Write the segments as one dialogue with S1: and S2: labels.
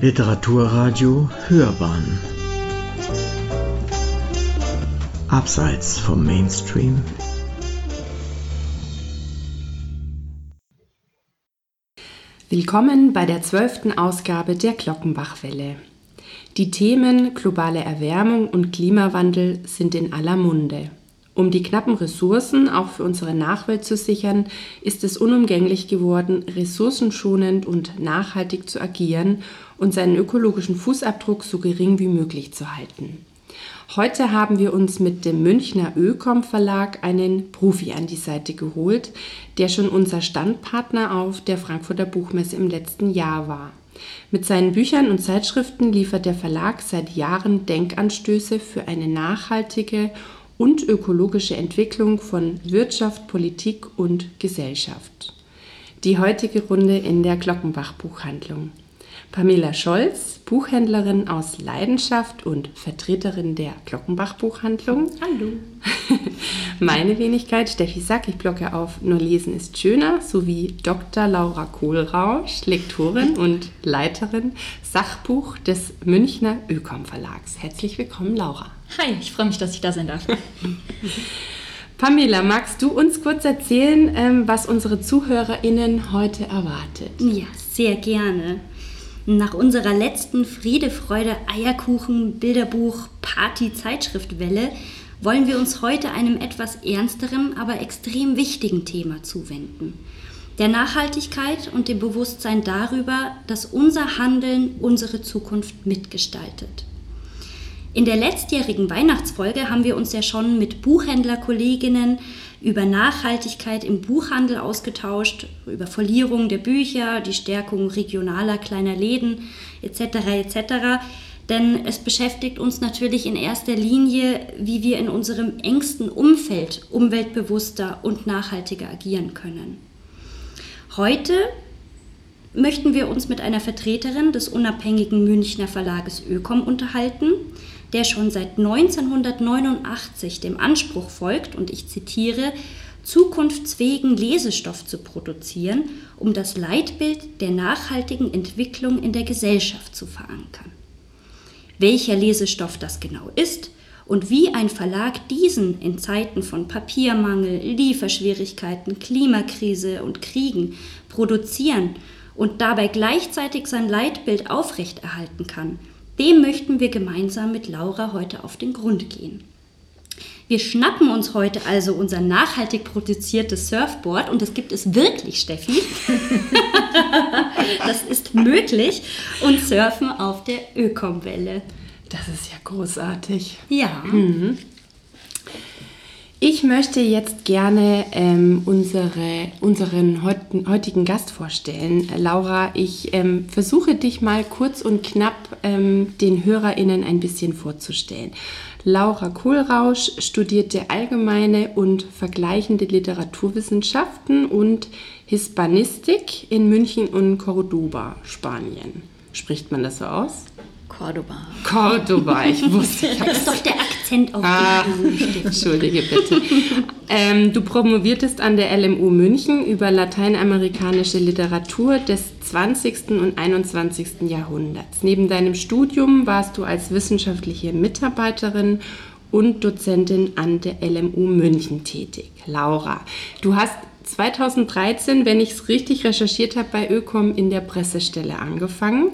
S1: Literaturradio Hörbahn Abseits vom Mainstream
S2: Willkommen bei der zwölften Ausgabe der Glockenbachwelle. Die Themen globale Erwärmung und Klimawandel sind in aller Munde. Um die knappen Ressourcen auch für unsere Nachwelt zu sichern, ist es unumgänglich geworden, ressourcenschonend und nachhaltig zu agieren und seinen ökologischen Fußabdruck so gering wie möglich zu halten. Heute haben wir uns mit dem Münchner Ökom Verlag einen Profi an die Seite geholt, der schon unser Standpartner auf der Frankfurter Buchmesse im letzten Jahr war. Mit seinen Büchern und Zeitschriften liefert der Verlag seit Jahren Denkanstöße für eine nachhaltige und ökologische Entwicklung von Wirtschaft, Politik und Gesellschaft. Die heutige Runde in der Glockenbach Buchhandlung. Pamela Scholz, Buchhändlerin aus Leidenschaft und Vertreterin der Glockenbach Buchhandlung.
S3: Hallo.
S2: Meine Wenigkeit Steffi Sack, ich blocke auf Nur lesen ist schöner, sowie Dr. Laura Kohlrausch, Lektorin und Leiterin Sachbuch des Münchner Ökom Verlags. Herzlich willkommen, Laura.
S3: Hi, ich freue mich, dass ich da sein darf.
S2: Pamela, magst du uns kurz erzählen, ähm, was unsere ZuhörerInnen heute erwartet?
S4: Ja, sehr gerne. Nach unserer letzten Friede, Freude, Eierkuchen, Bilderbuch, Party, Zeitschriftwelle wollen wir uns heute einem etwas ernsteren, aber extrem wichtigen Thema zuwenden. Der Nachhaltigkeit und dem Bewusstsein darüber, dass unser Handeln unsere Zukunft mitgestaltet. In der letztjährigen Weihnachtsfolge haben wir uns ja schon mit Buchhändlerkolleginnen über Nachhaltigkeit im Buchhandel ausgetauscht, über Verlierung der Bücher, die Stärkung regionaler kleiner Läden etc. etc. Denn es beschäftigt uns natürlich in erster Linie, wie wir in unserem engsten Umfeld umweltbewusster und nachhaltiger agieren können. Heute möchten wir uns mit einer Vertreterin des unabhängigen Münchner Verlages Ökom unterhalten, der schon seit 1989 dem Anspruch folgt, und ich zitiere, zukunftsfähigen Lesestoff zu produzieren, um das Leitbild der nachhaltigen Entwicklung in der Gesellschaft zu verankern. Welcher Lesestoff das genau ist und wie ein Verlag diesen in Zeiten von Papiermangel, Lieferschwierigkeiten, Klimakrise und Kriegen produzieren und dabei gleichzeitig sein Leitbild aufrechterhalten kann, dem möchten wir gemeinsam mit Laura heute auf den Grund gehen. Wir schnappen uns heute also unser nachhaltig produziertes Surfboard und das gibt es wirklich, Steffi. das ist möglich und surfen auf der Ökomwelle.
S2: Das ist ja großartig.
S4: Ja.
S2: Mhm. Ich möchte jetzt gerne ähm, unsere, unseren heutigen Gast vorstellen. Laura, ich ähm, versuche dich mal kurz und knapp ähm, den HörerInnen ein bisschen vorzustellen. Laura Kohlrausch studierte allgemeine und vergleichende Literaturwissenschaften und Hispanistik in München und Cordoba, Spanien. Spricht man das so aus?
S4: Cordoba.
S2: Cordoba, ich wusste.
S4: Ich das ist doch der Akzent auf
S2: ah, Entschuldige bitte. ähm, du promoviertest an der LMU München über lateinamerikanische Literatur des 20. und 21. Jahrhunderts. Neben deinem Studium warst du als wissenschaftliche Mitarbeiterin und Dozentin an der LMU München tätig. Laura, du hast 2013, wenn ich es richtig recherchiert habe, bei Ökom in der Pressestelle angefangen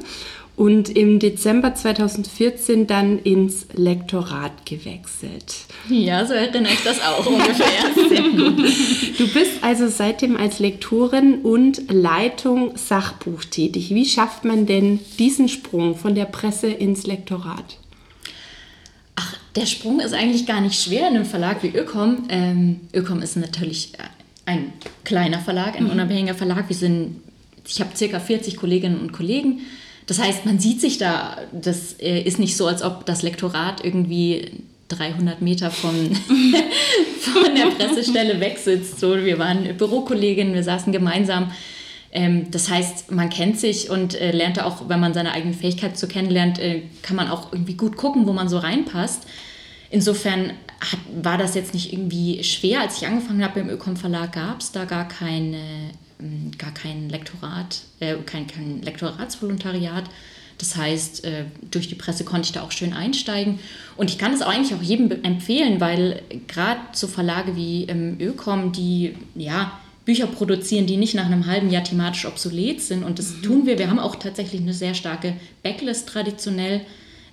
S2: und im Dezember 2014 dann ins Lektorat gewechselt.
S3: Ja, so erinnere ich das auch ungefähr.
S2: Du bist also seitdem als Lektorin und Leitung Sachbuch tätig. Wie schafft man denn diesen Sprung von der Presse ins Lektorat?
S3: Ach, der Sprung ist eigentlich gar nicht schwer in einem Verlag wie Ökom. Ähm, Ökom ist natürlich ein kleiner Verlag, ein mhm. unabhängiger Verlag. Wir sind, ich habe circa 40 Kolleginnen und Kollegen das heißt, man sieht sich da, das äh, ist nicht so, als ob das Lektorat irgendwie 300 Meter von, von der Pressestelle wegsitzt. So, wir waren Bürokolleginnen, wir saßen gemeinsam. Ähm, das heißt, man kennt sich und äh, lernt auch, wenn man seine eigene Fähigkeit so kennenlernt, äh, kann man auch irgendwie gut gucken, wo man so reinpasst. Insofern hat, war das jetzt nicht irgendwie schwer. Als ich angefangen habe im Ökom Verlag, gab es da gar keine gar kein Lektorat, äh, kein, kein Lektoratsvolontariat. Das heißt, äh, durch die Presse konnte ich da auch schön einsteigen. Und ich kann es eigentlich auch jedem empfehlen, weil gerade so Verlage wie ähm, Ökom, die ja Bücher produzieren, die nicht nach einem halben Jahr thematisch obsolet sind. Und das mhm. tun wir. Wir haben auch tatsächlich eine sehr starke Backlist traditionell,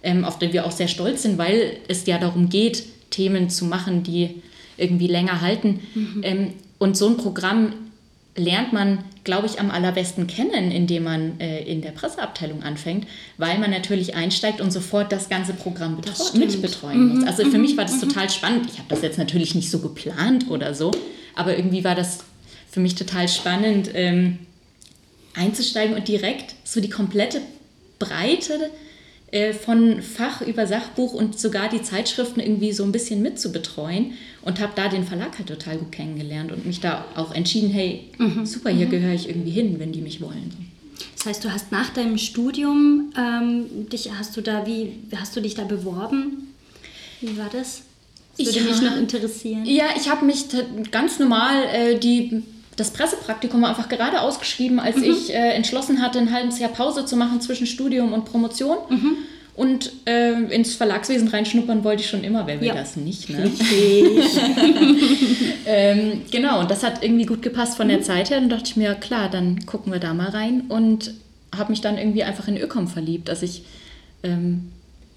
S3: ähm, auf der wir auch sehr stolz sind, weil es ja darum geht, Themen zu machen, die irgendwie länger halten. Mhm. Ähm, und so ein Programm lernt man, glaube ich, am allerbesten kennen, indem man äh, in der Presseabteilung anfängt, weil man natürlich einsteigt und sofort das ganze Programm das mitbetreuen mhm. muss. Also für mich war das mhm. total spannend. Ich habe das jetzt natürlich nicht so geplant oder so, aber irgendwie war das für mich total spannend, ähm, einzusteigen und direkt so die komplette Breite äh, von Fach über Sachbuch und sogar die Zeitschriften irgendwie so ein bisschen mitzubetreuen und habe da den Verlag halt total gut kennengelernt und mich da auch entschieden, hey, mhm. super, hier mhm. gehöre ich irgendwie hin, wenn die mich wollen.
S4: Das heißt, du hast nach deinem Studium ähm, dich, hast du da, wie hast du dich da beworben? Wie war das? Das würde
S3: ich
S4: mich noch interessieren.
S3: Ja, ich habe mich ganz normal äh, die das Pressepraktikum einfach gerade ausgeschrieben, als mhm. ich äh, entschlossen hatte, ein halbes Jahr Pause zu machen zwischen Studium und Promotion. Mhm. Und äh, ins Verlagswesen reinschnuppern wollte ich schon immer, wer will ja. das nicht, ne? ähm, genau, und das hat irgendwie gut gepasst von mhm. der Zeit her. Und dachte ich mir, klar, dann gucken wir da mal rein. Und habe mich dann irgendwie einfach in Ökom verliebt. Also ich ähm,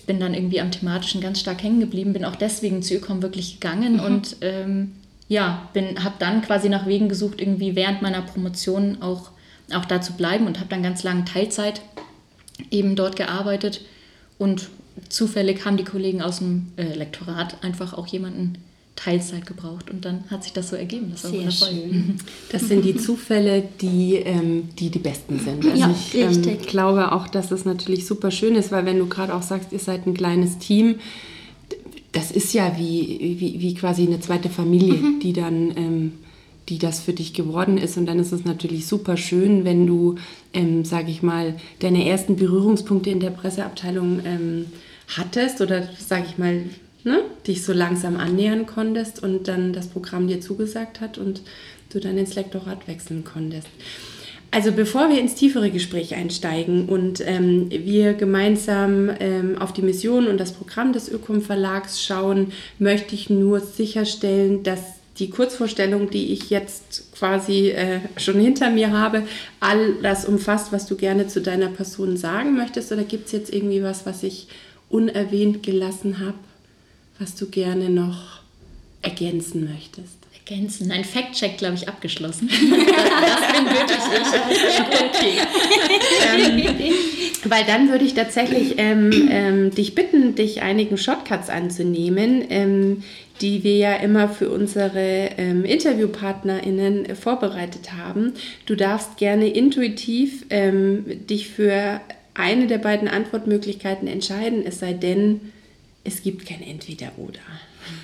S3: bin dann irgendwie am Thematischen ganz stark hängen geblieben, bin auch deswegen zu Ökom wirklich gegangen mhm. und ähm, ja, habe dann quasi nach Wegen gesucht, irgendwie während meiner Promotion auch, auch da zu bleiben und habe dann ganz lange Teilzeit eben dort gearbeitet. Und zufällig haben die Kollegen aus dem äh, Lektorat einfach auch jemanden Teilzeit gebraucht und dann hat sich das so ergeben. Das
S2: Sehr schön. Das sind die Zufälle, die, ähm, die die besten sind. Also
S4: ja,
S2: ich ähm, glaube auch, dass es natürlich super schön ist, weil wenn du gerade auch sagst, ihr seid ein kleines Team, das ist ja wie, wie, wie quasi eine zweite Familie, mhm. die dann, ähm, die das für dich geworden ist. Und dann ist es natürlich super schön, wenn du, ähm, sage ich mal, deine ersten Berührungspunkte in der Presseabteilung ähm, hattest oder, sage ich mal, ne, dich so langsam annähern konntest und dann das Programm dir zugesagt hat und du dann ins Lektorat wechseln konntest. Also bevor wir ins tiefere Gespräch einsteigen und ähm, wir gemeinsam ähm, auf die Mission und das Programm des Ökom Verlags schauen, möchte ich nur sicherstellen, dass die Kurzvorstellung, die ich jetzt quasi äh, schon hinter mir habe, all das umfasst, was du gerne zu deiner Person sagen möchtest? Oder gibt es jetzt irgendwie was, was ich unerwähnt gelassen habe, was du gerne noch ergänzen möchtest?
S3: ergänzen. Ein Fact-Check, glaube ich, abgeschlossen. das, bin wirklich
S2: ich. okay. ähm, weil dann würde ich tatsächlich ähm, ähm, dich bitten, dich einigen Shortcuts anzunehmen, ähm, die wir ja immer für unsere ähm, InterviewpartnerInnen vorbereitet haben. Du darfst gerne intuitiv ähm, dich für eine der beiden Antwortmöglichkeiten entscheiden, es sei denn, es gibt kein Entweder-Oder.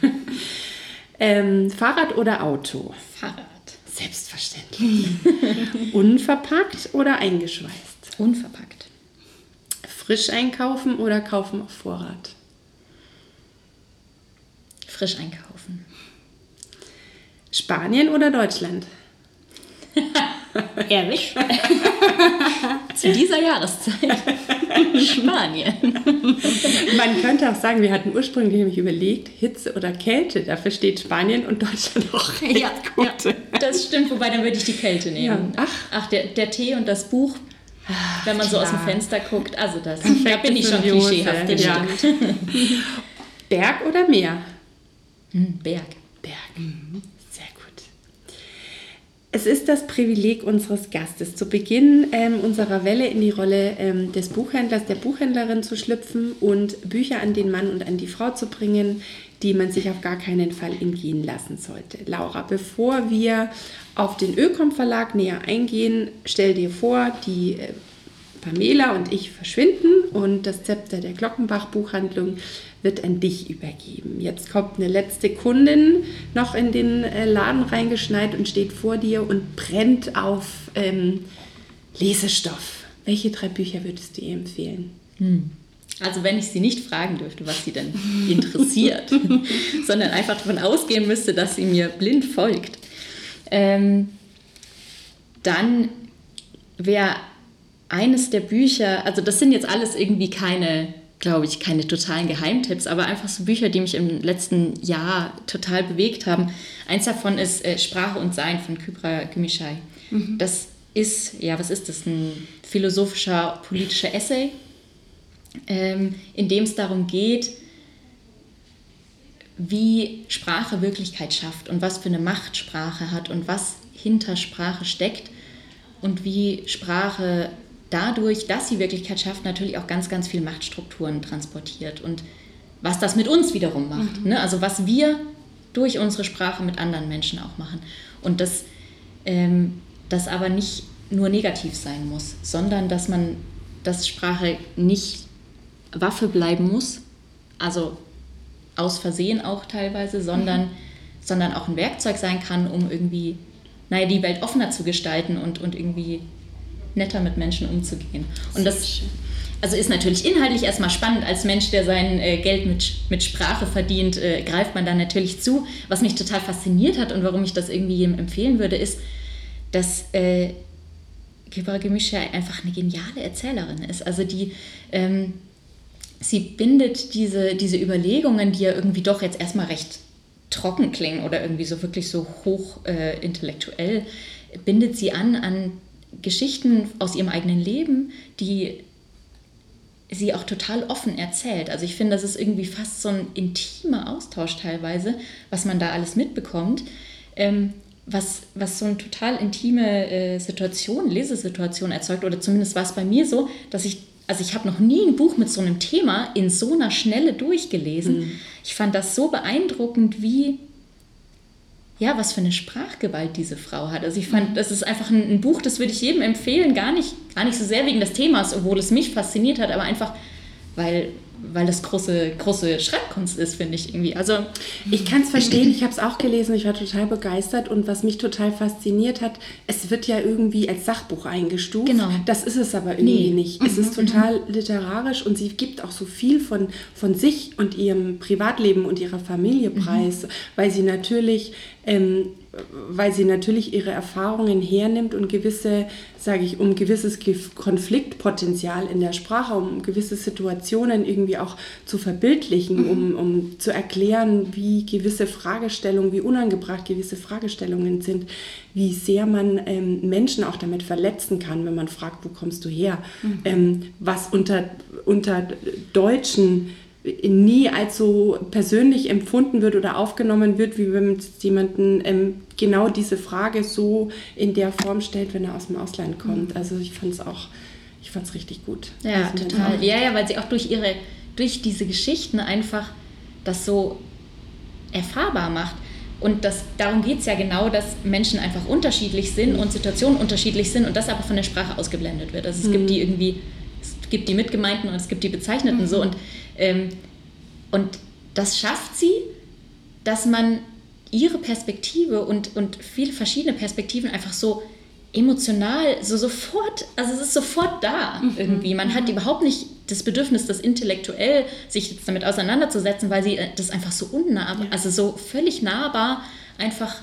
S2: Ähm, Fahrrad oder Auto?
S3: Fahrrad.
S2: Selbstverständlich. Unverpackt oder eingeschweißt?
S3: Unverpackt.
S2: Frisch einkaufen oder kaufen auf Vorrat?
S3: Frisch einkaufen.
S2: Spanien oder Deutschland?
S3: Ehrlich? Zu dieser Jahreszeit. Spanien.
S2: Man könnte auch sagen, wir hatten ursprünglich nämlich überlegt, Hitze oder Kälte. Dafür steht Spanien und Deutschland auch recht ja, gut. Ja,
S3: das stimmt, wobei dann würde ich die Kälte nehmen. Ja. Ach, Ach der, der Tee und das Buch Ach, wenn man klar. so aus dem Fenster guckt, also das, da bin ich schon klischeehaft, das ja.
S2: Berg oder Meer?
S3: Hm, Berg.
S2: Berg. Mhm. Es ist das Privileg unseres Gastes, zu Beginn ähm, unserer Welle in die Rolle ähm, des Buchhändlers, der Buchhändlerin zu schlüpfen und Bücher an den Mann und an die Frau zu bringen, die man sich auf gar keinen Fall entgehen lassen sollte. Laura, bevor wir auf den Ökom Verlag näher eingehen, stell dir vor, die äh, Pamela und ich verschwinden und das Zepter der Glockenbach Buchhandlung wird an dich übergeben. Jetzt kommt eine letzte Kundin noch in den äh, Laden reingeschneit und steht vor dir und brennt auf ähm, Lesestoff. Welche drei Bücher würdest du ihr empfehlen?
S3: Hm. Also wenn ich sie nicht fragen dürfte, was sie denn interessiert, sondern einfach davon ausgehen müsste, dass sie mir blind folgt, ähm, dann wäre eines der Bücher, also das sind jetzt alles irgendwie keine, glaube ich, keine totalen Geheimtipps, aber einfach so Bücher, die mich im letzten Jahr total bewegt haben. Eins davon ist äh, Sprache und Sein von Kybra Gümüşay. Mhm. Das ist, ja, was ist das? Ein philosophischer, politischer Essay, ähm, in dem es darum geht, wie Sprache Wirklichkeit schafft und was für eine Macht Sprache hat und was hinter Sprache steckt und wie Sprache dadurch, dass sie Wirklichkeit schafft, natürlich auch ganz, ganz viele Machtstrukturen transportiert und was das mit uns wiederum macht. Mhm. Ne? Also was wir durch unsere Sprache mit anderen Menschen auch machen. Und das, ähm, das aber nicht nur negativ sein muss, sondern dass man, dass Sprache nicht Waffe bleiben muss, also aus Versehen auch teilweise, sondern, mhm. sondern auch ein Werkzeug sein kann, um irgendwie naja, die Welt offener zu gestalten und, und irgendwie netter mit Menschen umzugehen. Und das also ist natürlich inhaltlich erstmal spannend. Als Mensch, der sein äh, Geld mit, mit Sprache verdient, äh, greift man da natürlich zu. Was mich total fasziniert hat und warum ich das irgendwie jedem empfehlen würde, ist, dass äh, Kibra Gemisch ja einfach eine geniale Erzählerin ist. Also die, ähm, sie bindet diese, diese Überlegungen, die ja irgendwie doch jetzt erstmal recht trocken klingen oder irgendwie so wirklich so hoch äh, intellektuell, bindet sie an an Geschichten aus ihrem eigenen Leben, die sie auch total offen erzählt. Also ich finde, das ist irgendwie fast so ein intimer Austausch teilweise, was man da alles mitbekommt. Ähm, was, was so eine total intime äh, Situation, Lesesituation erzeugt, oder zumindest war es bei mir so, dass ich, also ich habe noch nie ein Buch mit so einem Thema in so einer Schnelle durchgelesen. Mhm. Ich fand das so beeindruckend, wie ja, was für eine Sprachgewalt diese Frau hat. Also ich fand, das ist einfach ein, ein, Buch, das würde ich jedem empfehlen, gar nicht, gar nicht so sehr wegen des Themas, obwohl es mich fasziniert hat, aber einfach, weil weil das große, große Schreibkunst ist, finde ich irgendwie. Also
S2: ich kann es verstehen, ich habe es auch gelesen, ich war total begeistert und was mich total fasziniert hat, es wird ja irgendwie als Sachbuch eingestuft. Genau. Das ist es aber irgendwie nee. nicht. Es ist mhm. total literarisch und sie gibt auch so viel von, von sich und ihrem Privatleben und ihrer Familie mhm. preis, mhm. weil sie natürlich ähm, weil sie natürlich ihre Erfahrungen hernimmt und gewisse, sage ich, um gewisses Konfliktpotenzial in der Sprache, um gewisse Situationen irgendwie auch zu verbildlichen, mhm. um, um zu erklären, wie gewisse Fragestellungen, wie unangebracht gewisse Fragestellungen sind, wie sehr man ähm, Menschen auch damit verletzen kann, wenn man fragt, wo kommst du her, mhm. ähm, was unter, unter Deutschen nie als so persönlich empfunden wird oder aufgenommen wird, wie wenn man jemanden ähm, genau diese Frage so in der Form stellt, wenn er aus dem Ausland kommt. Mhm. Also ich fand es auch, ich fand es richtig gut.
S3: Ja, also total. Ja, ja, weil sie auch durch ihre, durch diese Geschichten einfach das so erfahrbar macht. Und das, darum geht es ja genau, dass Menschen einfach unterschiedlich sind und Situationen unterschiedlich sind und das aber von der Sprache ausgeblendet wird. Also es mhm. gibt die irgendwie, gibt die Mitgemeinten und es gibt die Bezeichneten mhm. so und ähm, und das schafft sie, dass man ihre Perspektive und, und viele verschiedene Perspektiven einfach so emotional, so sofort, also es ist sofort da mhm. irgendwie. Man hat mhm. überhaupt nicht das Bedürfnis, das intellektuell sich jetzt damit auseinanderzusetzen, weil sie äh, das einfach so unnahbar, ja. also so völlig nahbar einfach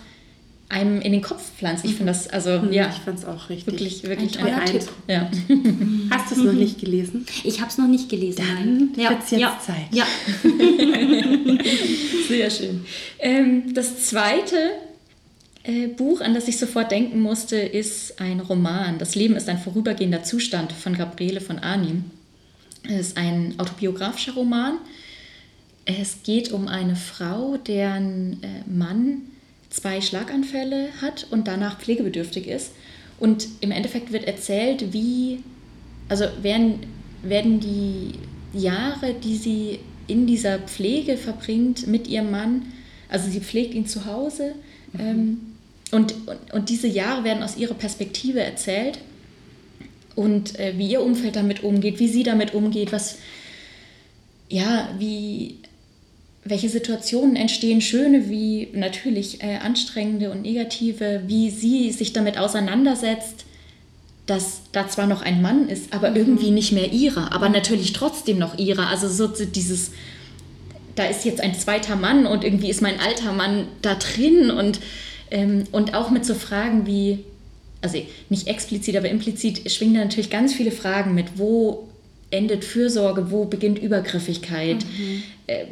S3: einem in den Kopf pflanzt. Ich finde das, also
S2: mhm,
S3: ja.
S2: Ich fand es auch richtig.
S3: Wirklich, wirklich ein, ein
S2: Tipp. Ja. Hast du es noch nicht gelesen?
S4: Ich habe es noch nicht gelesen.
S2: Dann ja. wird jetzt ja. Zeit.
S3: Ja. Sehr schön. Ähm, das zweite äh, Buch, an das ich sofort denken musste, ist ein Roman. Das Leben ist ein vorübergehender Zustand von Gabriele von Arnim. Es ist ein autobiografischer Roman. Es geht um eine Frau, deren äh, Mann zwei Schlaganfälle hat und danach pflegebedürftig ist. Und im Endeffekt wird erzählt, wie, also werden, werden die Jahre, die sie in dieser Pflege verbringt mit ihrem Mann, also sie pflegt ihn zu Hause mhm. ähm, und, und, und, diese Jahre werden aus ihrer Perspektive erzählt und äh, wie ihr Umfeld damit umgeht, wie sie damit umgeht, was, ja, wie, welche Situationen entstehen, schöne wie natürlich äh, anstrengende und negative, wie sie sich damit auseinandersetzt, dass da zwar noch ein Mann ist, aber mhm. irgendwie nicht mehr ihrer, aber natürlich trotzdem noch ihrer. Also so dieses, da ist jetzt ein zweiter Mann und irgendwie ist mein alter Mann da drin und, ähm, und auch mit so Fragen wie, also nicht explizit, aber implizit schwingen da natürlich ganz viele Fragen mit, wo endet Fürsorge, wo beginnt Übergriffigkeit, mhm. äh,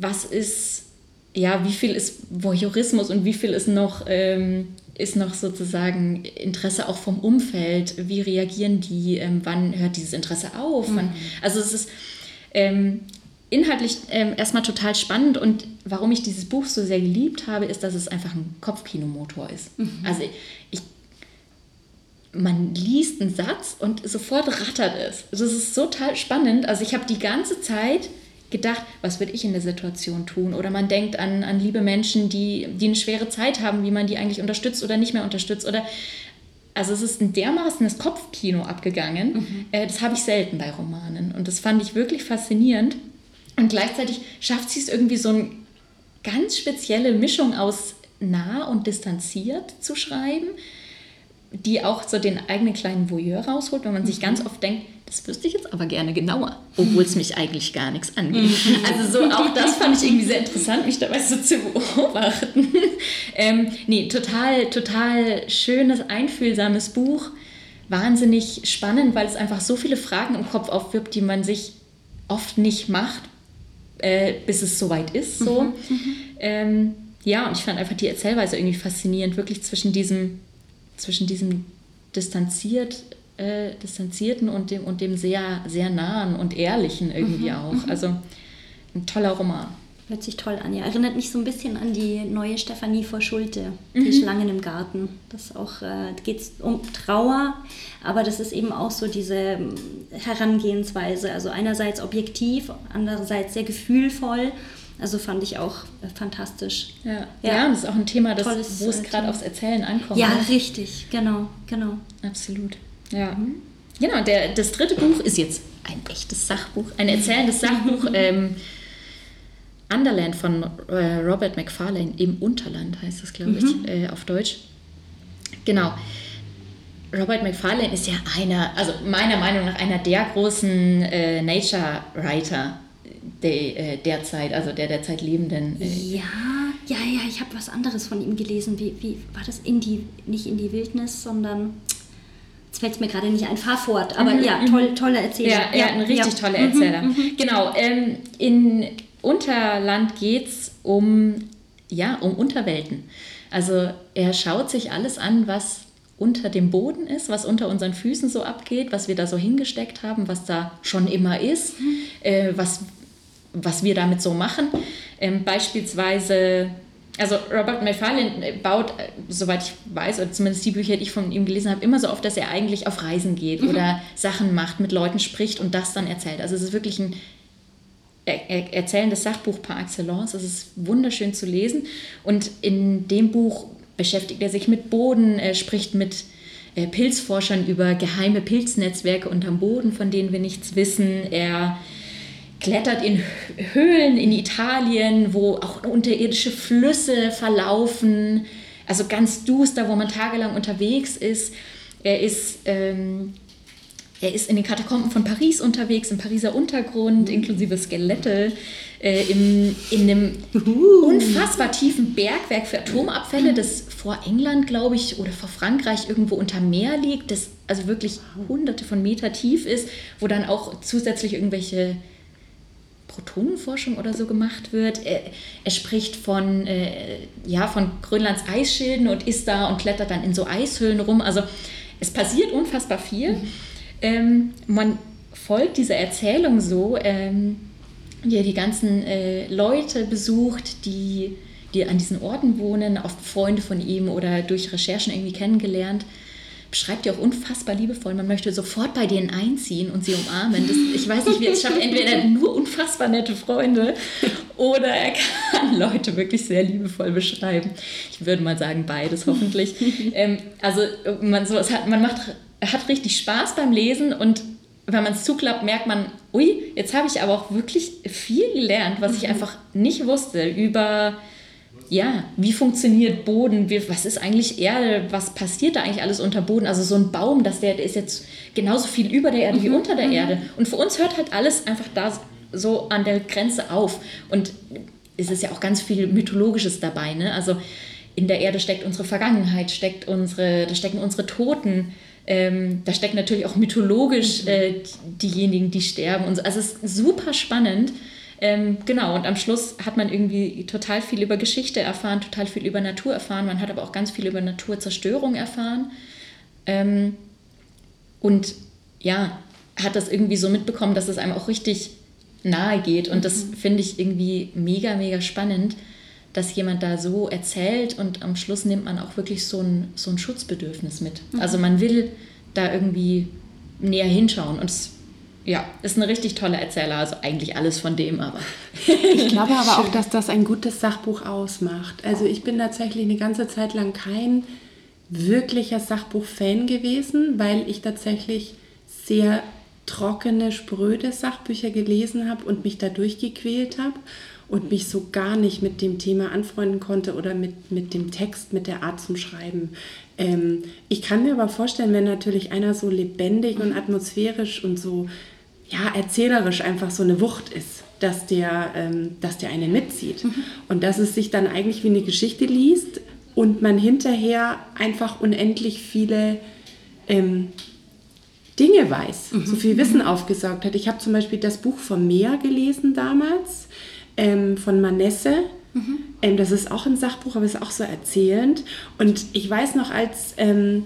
S3: was ist, ja, wie viel ist Voyeurismus und wie viel ist noch, ähm, ist noch sozusagen Interesse auch vom Umfeld, wie reagieren die, ähm, wann hört dieses Interesse auf, mhm. also es ist ähm, inhaltlich ähm, erstmal total spannend und warum ich dieses Buch so sehr geliebt habe, ist, dass es einfach ein Kopfkinomotor ist. Mhm. Also ich, man liest einen Satz und sofort rattert es. Es ist so total spannend. Also ich habe die ganze Zeit gedacht, was würde ich in der Situation tun? Oder man denkt an, an liebe Menschen, die, die eine schwere Zeit haben, wie man die eigentlich unterstützt oder nicht mehr unterstützt. Oder also es ist ein dermaßenes Kopfkino abgegangen. Mhm. Äh, das habe ich selten bei Romanen. Und das fand ich wirklich faszinierend. Und gleichzeitig schafft sie es irgendwie so eine ganz spezielle Mischung aus nah und distanziert zu schreiben, die auch so den eigenen kleinen Voyeur rausholt, wenn man sich ganz mhm. oft denkt, das wüsste ich jetzt aber gerne genauer, obwohl es mich eigentlich gar nichts angeht. Mhm. Also so auch das fand ich irgendwie sehr interessant, mich dabei so zu beobachten. ähm, nee, total, total schönes, einfühlsames Buch. Wahnsinnig spannend, weil es einfach so viele Fragen im Kopf aufwirbt, die man sich oft nicht macht, äh, bis es soweit ist. So. Mhm, mhm. Ähm, ja, und ich fand einfach die Erzählweise irgendwie faszinierend, wirklich zwischen diesem, zwischen diesem distanziert, äh, distanzierten und dem, und dem sehr, sehr nahen und ehrlichen irgendwie mhm, auch. Mhm. Also ein toller Roman.
S4: Hört sich toll an. Ja, erinnert mich so ein bisschen an die neue Stefanie vor Schulte, die mhm. Schlangen im Garten. Das auch äh, geht um Trauer, aber das ist eben auch so diese ähm, Herangehensweise. Also einerseits objektiv, andererseits sehr gefühlvoll. Also fand ich auch äh, fantastisch.
S3: Ja. ja, ja, und das ist auch ein Thema, das, wo es äh, gerade aufs Erzählen ankommt.
S4: Ja, ne? richtig, genau, genau.
S3: Absolut. Ja. Mhm. Genau, der, das dritte Buch ist jetzt ein echtes Sachbuch, ein erzählendes Sachbuch. ähm, Underland von äh, Robert McFarlane, im Unterland heißt das, glaube ich, mhm. äh, auf Deutsch. Genau. Robert McFarlane ist ja einer, also meiner Meinung nach einer der großen äh, Nature-Writer der, äh, derzeit, also der derzeit lebenden.
S4: Äh, ja, ja, ja, ich habe was anderes von ihm gelesen. Wie, wie war das in die, nicht in die Wildnis, sondern Jetzt fällt es mir gerade nicht ein, fahr fort, aber mhm, ja, mhm. toll, toller Erzähler.
S3: Ja, ja, ein richtig ja. toller Erzähler. Mhm, mhm. genau, ähm, in Unterland geht es um, ja, um Unterwelten. Also er schaut sich alles an, was unter dem Boden ist, was unter unseren Füßen so abgeht, was wir da so hingesteckt haben, was da schon immer ist, mhm. äh, was, was wir damit so machen. Ähm, beispielsweise, also Robert McFarlane baut, äh, soweit ich weiß, oder zumindest die Bücher, die ich von ihm gelesen habe, immer so auf, dass er eigentlich auf Reisen geht mhm. oder Sachen macht, mit Leuten spricht und das dann erzählt. Also es ist wirklich ein er erzählendes Sachbuch par excellence. Es ist wunderschön zu lesen. Und in dem Buch beschäftigt er sich mit Boden, er spricht mit äh, Pilzforschern über geheime Pilznetzwerke unterm Boden, von denen wir nichts wissen. Er klettert in Höhlen in Italien, wo auch unterirdische Flüsse verlaufen, also ganz duster, wo man tagelang unterwegs ist. Er ist ähm, er ist in den Katakomben von Paris unterwegs, im Pariser Untergrund, mhm. inklusive Skelette, äh, im, in einem unfassbar tiefen Bergwerk für Atomabfälle, das vor England, glaube ich, oder vor Frankreich irgendwo unter Meer liegt, das also wirklich hunderte von Meter tief ist, wo dann auch zusätzlich irgendwelche Protonenforschung oder so gemacht wird. Er, er spricht von, äh, ja, von Grönlands Eisschilden und ist da und klettert dann in so Eishöhlen rum. Also es passiert unfassbar viel. Mhm. Ähm, man folgt dieser Erzählung so, ähm, wie er die ganzen äh, Leute besucht, die, die an diesen Orten wohnen, oft Freunde von ihm oder durch Recherchen irgendwie kennengelernt beschreibt die auch unfassbar liebevoll. Man möchte sofort bei denen einziehen und sie umarmen. Das, ich weiß nicht, wie es schafft. Entweder nur unfassbar nette Freunde oder er kann Leute wirklich sehr liebevoll beschreiben. Ich würde mal sagen, beides hoffentlich. ähm, also man, sowas hat, man macht hat richtig Spaß beim Lesen und wenn man es zuklappt, merkt man, ui, jetzt habe ich aber auch wirklich viel gelernt, was ich mhm. einfach nicht wusste über, ja, wie funktioniert Boden, wie, was ist eigentlich Erde, was passiert da eigentlich alles unter Boden. Also so ein Baum, das der, der ist jetzt genauso viel über der Erde mhm. wie unter der mhm. Erde. Und für uns hört halt alles einfach da so an der Grenze auf. Und es ist ja auch ganz viel Mythologisches dabei. Ne? Also in der Erde steckt unsere Vergangenheit, steckt unsere, da stecken unsere Toten. Ähm, da stecken natürlich auch mythologisch
S2: Mhm.
S3: äh, diejenigen, die sterben. Und so. Also es ist super spannend. Ähm, genau, und am Schluss hat man irgendwie total viel über Geschichte erfahren, total viel über Natur erfahren. Man hat aber auch ganz viel über Naturzerstörung erfahren. Ähm, und ja, hat das irgendwie so mitbekommen, dass es einem auch richtig nahe geht. Und das finde ich irgendwie mega, mega spannend, dass jemand da so erzählt und am Schluss nimmt man auch wirklich so ein, so ein Schutzbedürfnis mit. Also man will da irgendwie näher hinschauen. Und es ja, ist eine richtig tolle Erzähler. Also eigentlich alles von dem, aber.
S2: Ich glaube aber auch, dass das ein gutes Sachbuch ausmacht. Also ich bin tatsächlich eine ganze Zeit lang kein wirklicher Sachbuch-Fan gewesen, weil ich tatsächlich sehr trockene, spröde Sachbücher gelesen habe und mich da durchgequält habe und mich so gar nicht mit dem Thema anfreunden konnte oder mit, mit dem Text, mit der Art zum Schreiben. Ähm, ich kann mir aber vorstellen, wenn natürlich einer so lebendig und atmosphärisch und so ja, erzählerisch einfach so eine Wucht ist, dass der, ähm, dass der einen mitzieht. Und dass es sich dann eigentlich wie eine Geschichte liest und man hinterher einfach unendlich viele ähm, Dinge weiß, so viel Wissen aufgesaugt hat. Ich habe zum Beispiel das Buch vom Meer gelesen damals, ähm, von Manesse. Ähm, das ist auch ein Sachbuch, aber ist auch so erzählend. Und ich weiß noch, als, ähm,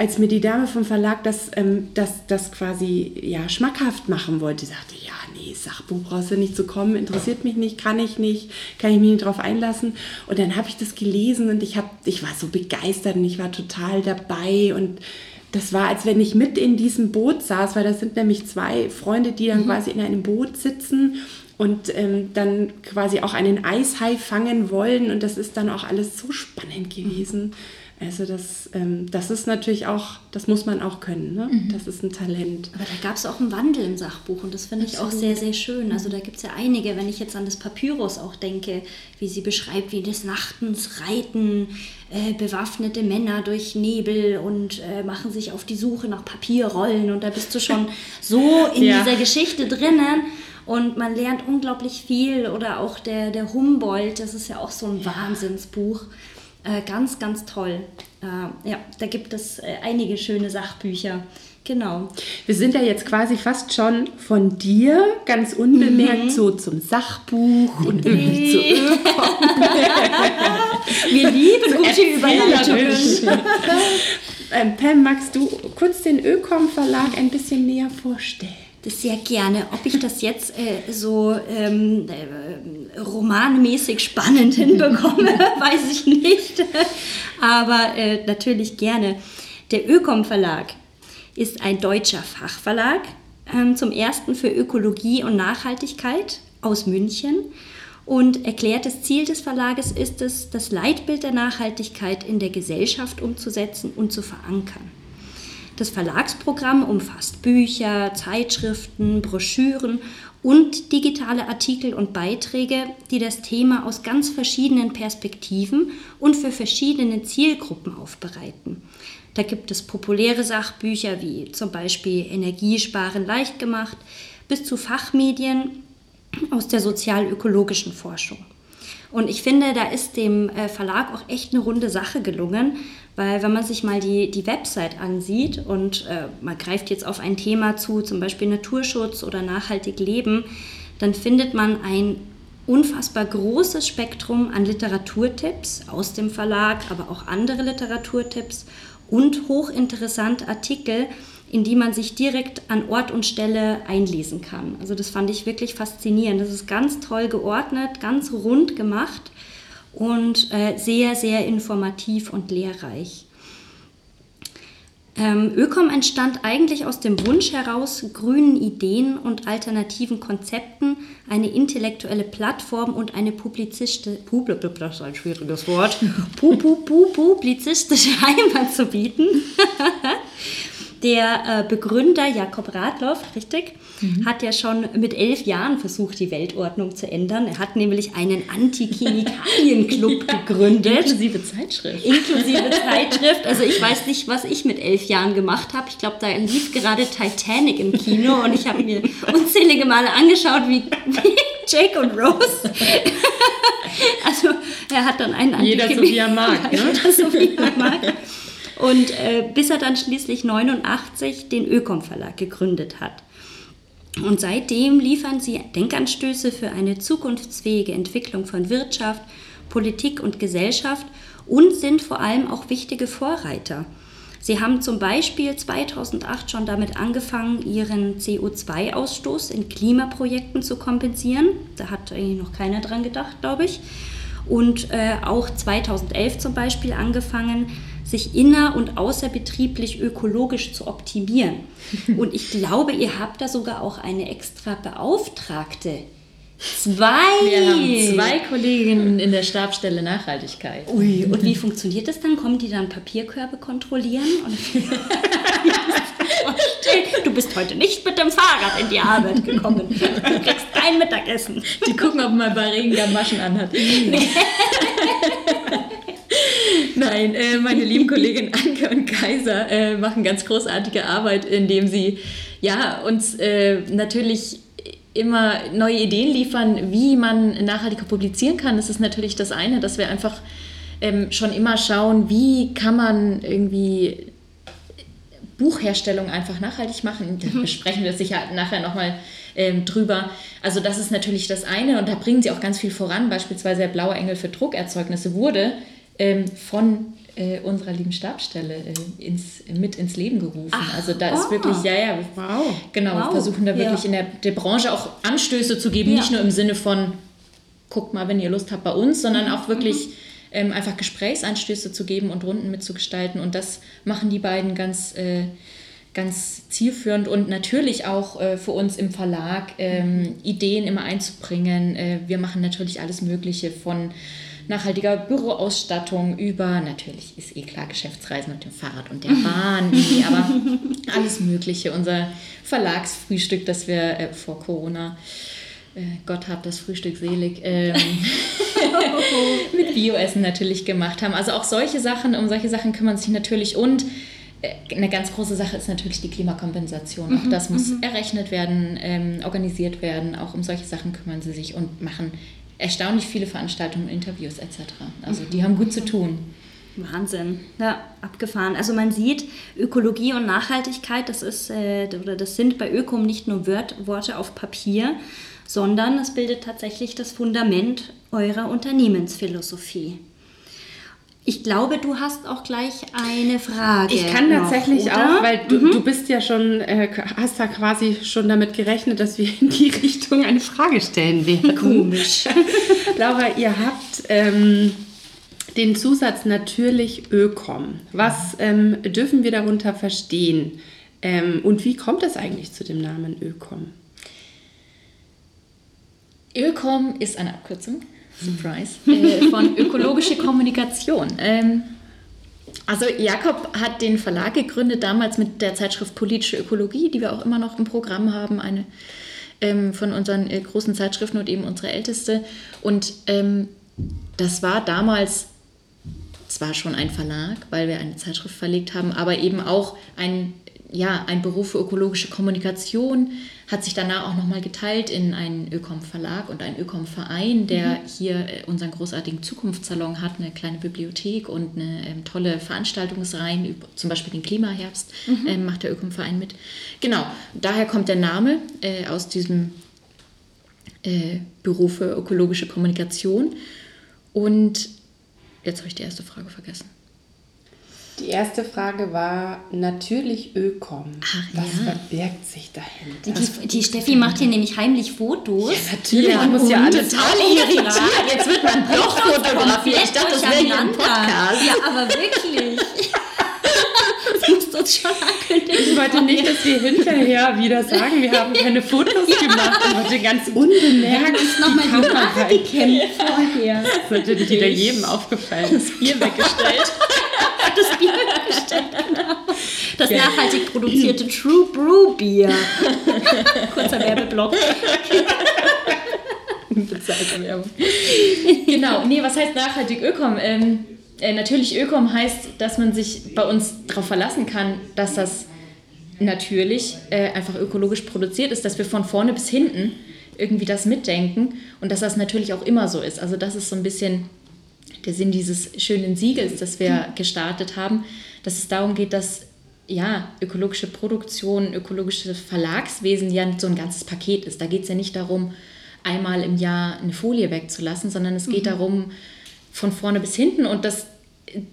S2: als mir die Dame vom Verlag das, ähm, das, das quasi ja, schmackhaft machen wollte, sagte, ja, nee, Sachbuch brauchst du nicht zu kommen, interessiert mich nicht, kann ich nicht, kann ich mich nicht drauf einlassen. Und dann habe ich das gelesen und ich, hab, ich war so begeistert und ich war total dabei und das war, als wenn ich mit in diesem Boot saß, weil das sind nämlich zwei Freunde, die dann quasi in einem Boot sitzen und ähm, dann quasi auch einen Eishai fangen wollen. Und das ist dann auch alles so spannend gewesen. Also das, ähm, das ist natürlich auch, das muss man auch können. Ne? Das ist ein Talent.
S4: Aber da gab es auch einen Wandel im Sachbuch und das finde ich auch sehr, sehr schön. Also da gibt es ja einige, wenn ich jetzt an das Papyrus auch denke, wie sie beschreibt, wie des Nachtens reiten äh, bewaffnete Männer durch Nebel und äh, machen sich auf die Suche nach Papierrollen und da bist du schon so in
S2: Ja.
S4: dieser Geschichte drinnen. Und man lernt unglaublich viel. Oder auch der, der Humboldt, das ist ja auch so ein Wahnsinnsbuch. Äh, ganz, ganz toll. Äh, ja, da gibt es äh, einige schöne Sachbücher. Genau.
S2: Wir sind ja jetzt quasi fast schon von dir ganz unbemerkt so zum Sachbuch und irgendwie zu
S4: Wir lieben gute Überleitungen.
S2: ähm, Pam, magst du kurz den Ökom Verlag ein bisschen näher vorstellen?
S4: Das sehr gerne. Ob ich das jetzt äh, so ähm, äh, romanmäßig spannend hinbekomme, weiß ich nicht. Aber äh, natürlich gerne. Der Ökom Verlag ist ein deutscher Fachverlag, ähm, zum ersten für Ökologie und Nachhaltigkeit aus München. Und erklärtes Ziel des Verlages ist es, das Leitbild der Nachhaltigkeit in der Gesellschaft umzusetzen und zu verankern. Das Verlagsprogramm umfasst Bücher, Zeitschriften, Broschüren und digitale Artikel und Beiträge, die das Thema aus ganz verschiedenen Perspektiven und für verschiedene Zielgruppen aufbereiten. Da gibt es populäre Sachbücher wie zum Beispiel Energiesparen leicht gemacht bis zu Fachmedien aus der sozial-ökologischen Forschung. Und ich finde, da ist dem äh, Verlag auch echt eine runde Sache gelungen, weil wenn man sich mal die, die Website ansieht und äh, man greift jetzt auf ein Thema zu, zum Beispiel Naturschutz oder nachhaltig leben, dann findet man ein unfassbar großes Spektrum an Literaturtipps aus dem Verlag, aber auch andere Literaturtipps und hochinteressante Artikel, in die man sich direkt an Ort und Stelle einlesen kann. Also das fand ich wirklich faszinierend. Das ist ganz toll geordnet, ganz rund gemacht und äh, sehr, sehr informativ und lehrreich. Ähm, Ökom entstand eigentlich aus dem Wunsch heraus, grünen Ideen und alternativen Konzepten eine intellektuelle Plattform und eine publizistische, ein schwieriges Wort, pu, pu, pu, publizistische Heimat zu bieten. Der äh, Begründer Jakob Radloff, richtig, hat ja schon mit elf Jahren versucht, die Weltordnung zu ändern. Er hat nämlich einen Anti-Chemikalien-Club gegründet.
S3: Inklusive Zeitschrift.
S4: Inklusive Zeitschrift. Also ich weiß nicht, was ich mit elf Jahren gemacht habe. Ich glaube, da lief gerade Titanic im Kino und ich habe mir unzählige Male angeschaut, wie, wie Jake und Rose. also er hat dann einen
S2: Jeder so wie er mag.
S4: Ja,
S2: ne?
S4: Jeder so wie er mag. Und äh, bis er dann schließlich 89 den Ökom Verlag gegründet hat. Und seitdem liefern sie Denkanstöße für eine zukunftsfähige Entwicklung von Wirtschaft, Politik und Gesellschaft und sind vor allem auch wichtige Vorreiter. Sie haben zum Beispiel 2008 schon damit angefangen, ihren CO2-Ausstoß in Klimaprojekten zu kompensieren. Da hat eigentlich noch keiner dran gedacht, glaube ich. Und äh, auch 2011 zum Beispiel angefangen, sich inner- und außerbetrieblich ökologisch zu optimieren. Und ich glaube, ihr habt da sogar auch eine extra Beauftragte. Zwei!
S3: Wir haben zwei Kolleginnen in der Stabsstelle Nachhaltigkeit.
S4: Ui, und wie funktioniert das dann? Kommen die dann Papierkörbe kontrollieren? Du bist heute nicht mit dem Fahrrad in die Arbeit gekommen. Du kriegst kein Mittagessen.
S3: Die gucken, ob man bei Regen Maschen anhat. Nein, äh, meine lieben Kolleginnen Anke und Kaiser äh, machen ganz großartige Arbeit, indem sie ja, uns äh, natürlich immer neue Ideen liefern, wie man nachhaltiger publizieren kann. Das ist natürlich das eine, dass wir einfach ähm, schon immer schauen, wie kann man irgendwie Buchherstellung einfach nachhaltig machen. Da
S4: Mhm.
S3: besprechen wir sicher nachher nochmal ähm, drüber. Also das ist natürlich das eine und da bringen sie auch ganz viel voran. Beispielsweise der Blaue Engel für Druckerzeugnisse wurde ähm, von äh, unserer lieben Stabsstelle äh, ins, mit ins Leben gerufen. also da ist
S4: ah.
S3: wirklich, ja, ja,
S2: Wow.
S3: genau, wir
S4: Wow.
S3: versuchen da wirklich
S4: Ja.
S3: in der, der Branche auch Anstöße zu geben,
S4: Ja.
S3: nicht nur im Sinne von, guckt mal, wenn ihr Lust habt bei uns, sondern
S4: Mhm.
S3: auch wirklich ähm, einfach Gesprächsanstöße zu geben und Runden mitzugestalten. Und das machen die beiden ganz, äh, ganz zielführend und natürlich auch äh, für uns im Verlag ähm, Ideen immer einzubringen. Äh, wir machen natürlich alles Mögliche von nachhaltiger Büroausstattung über, natürlich ist eh klar, Geschäftsreisen mit dem Fahrrad und der Bahn, aber alles Mögliche. Unser Verlagsfrühstück, das wir äh, vor Corona, äh, Gott hab das Frühstück selig, ähm, mit Bioessen natürlich gemacht haben. Also auch solche Sachen, um solche Sachen kümmern sich natürlich und äh, eine ganz große Sache ist natürlich die Klimakompensation. Auch das muss errechnet werden, ähm, organisiert werden. Auch um solche Sachen kümmern sie sich und machen erstaunlich viele Veranstaltungen, Interviews etc. Also die haben gut zu tun.
S4: Wahnsinn, ja, abgefahren. Also man sieht, Ökologie und Nachhaltigkeit, das ist äh, oder das sind bei Ökom nicht nur Wört, Worte auf Papier, sondern es bildet tatsächlich das Fundament eurer Unternehmensphilosophie. Ich glaube, du hast auch gleich eine Frage.
S2: Ich kann
S4: noch,
S2: tatsächlich
S4: oder?
S2: auch, weil du, du bist ja schon, äh, hast da quasi schon damit gerechnet, dass wir in die Richtung eine Frage stellen werden.
S4: Komisch.
S2: Laura, ihr habt ähm, den Zusatz natürlich Ökom. Was ähm, dürfen wir darunter verstehen? Ähm, und wie kommt es eigentlich zu dem Namen Ökom?
S3: Ökom ist eine Abkürzung, Surprise, äh, von ökologische Kommunikation. Ähm, also Jakob hat den Verlag gegründet, damals mit der Zeitschrift Politische Ökologie, die wir auch immer noch im Programm haben, eine ähm, von unseren äh, großen Zeitschriften und eben unsere älteste. Und ähm, das war damals zwar schon ein Verlag, weil wir eine Zeitschrift verlegt haben, aber eben auch ein, ja, ein Beruf für ökologische Kommunikation, hat sich danach auch nochmal geteilt in einen Ökom-Verlag und einen Ökom-Verein, der hier äh, unseren großartigen Zukunftssalon hat, eine kleine Bibliothek und eine ähm, tolle Veranstaltungsreihen, zum Beispiel den Klimaherbst ähm, macht der Ökom-Verein mit. Genau, daher kommt der Name äh, aus diesem äh, Büro für ökologische Kommunikation. Und jetzt habe ich die erste Frage vergessen.
S2: Die erste Frage war natürlich Ökom.
S3: Ach,
S2: Was
S3: ja.
S2: verbirgt sich dahinter?
S4: Die, die Steffi macht hier nämlich heimlich Fotos.
S2: Natürlich,
S3: Ja,
S2: muss ja alles
S3: total irritiert. Jetzt wird man doch fotografiert. Ich dachte, das wäre hier ein Podcast.
S4: Ja, aber wirklich. Das.
S2: Ich wollte nicht, dass wir hinterher wieder sagen, wir haben keine Fotos gemacht und wollte ganz unbemerkt
S4: Nochmal die
S2: Kamera
S4: gekämmt vorher.
S2: Das ist natürlich wieder jedem aufgefallen.
S3: Bier weggestellt.
S4: Das Bier gestellt, genau. Das nachhaltig produzierte True Brew Bier. Kurzer Werbeblock.
S3: Bezahlte Werbung. genau, nee, was heißt nachhaltig Ökom? Ähm, äh, natürlich Ökom heißt, dass man sich bei uns darauf verlassen kann, dass das natürlich äh, einfach ökologisch produziert ist, dass wir von vorne bis hinten irgendwie das mitdenken und dass das natürlich auch immer so ist. Also das ist so ein bisschen der Sinn dieses schönen Siegels, das wir gestartet haben, dass es darum geht, dass ja, ökologische Produktion, ökologisches Verlagswesen ja so ein ganzes Paket ist. Da geht es ja nicht darum, einmal im Jahr eine Folie wegzulassen, sondern es geht mhm. darum, von vorne bis hinten und das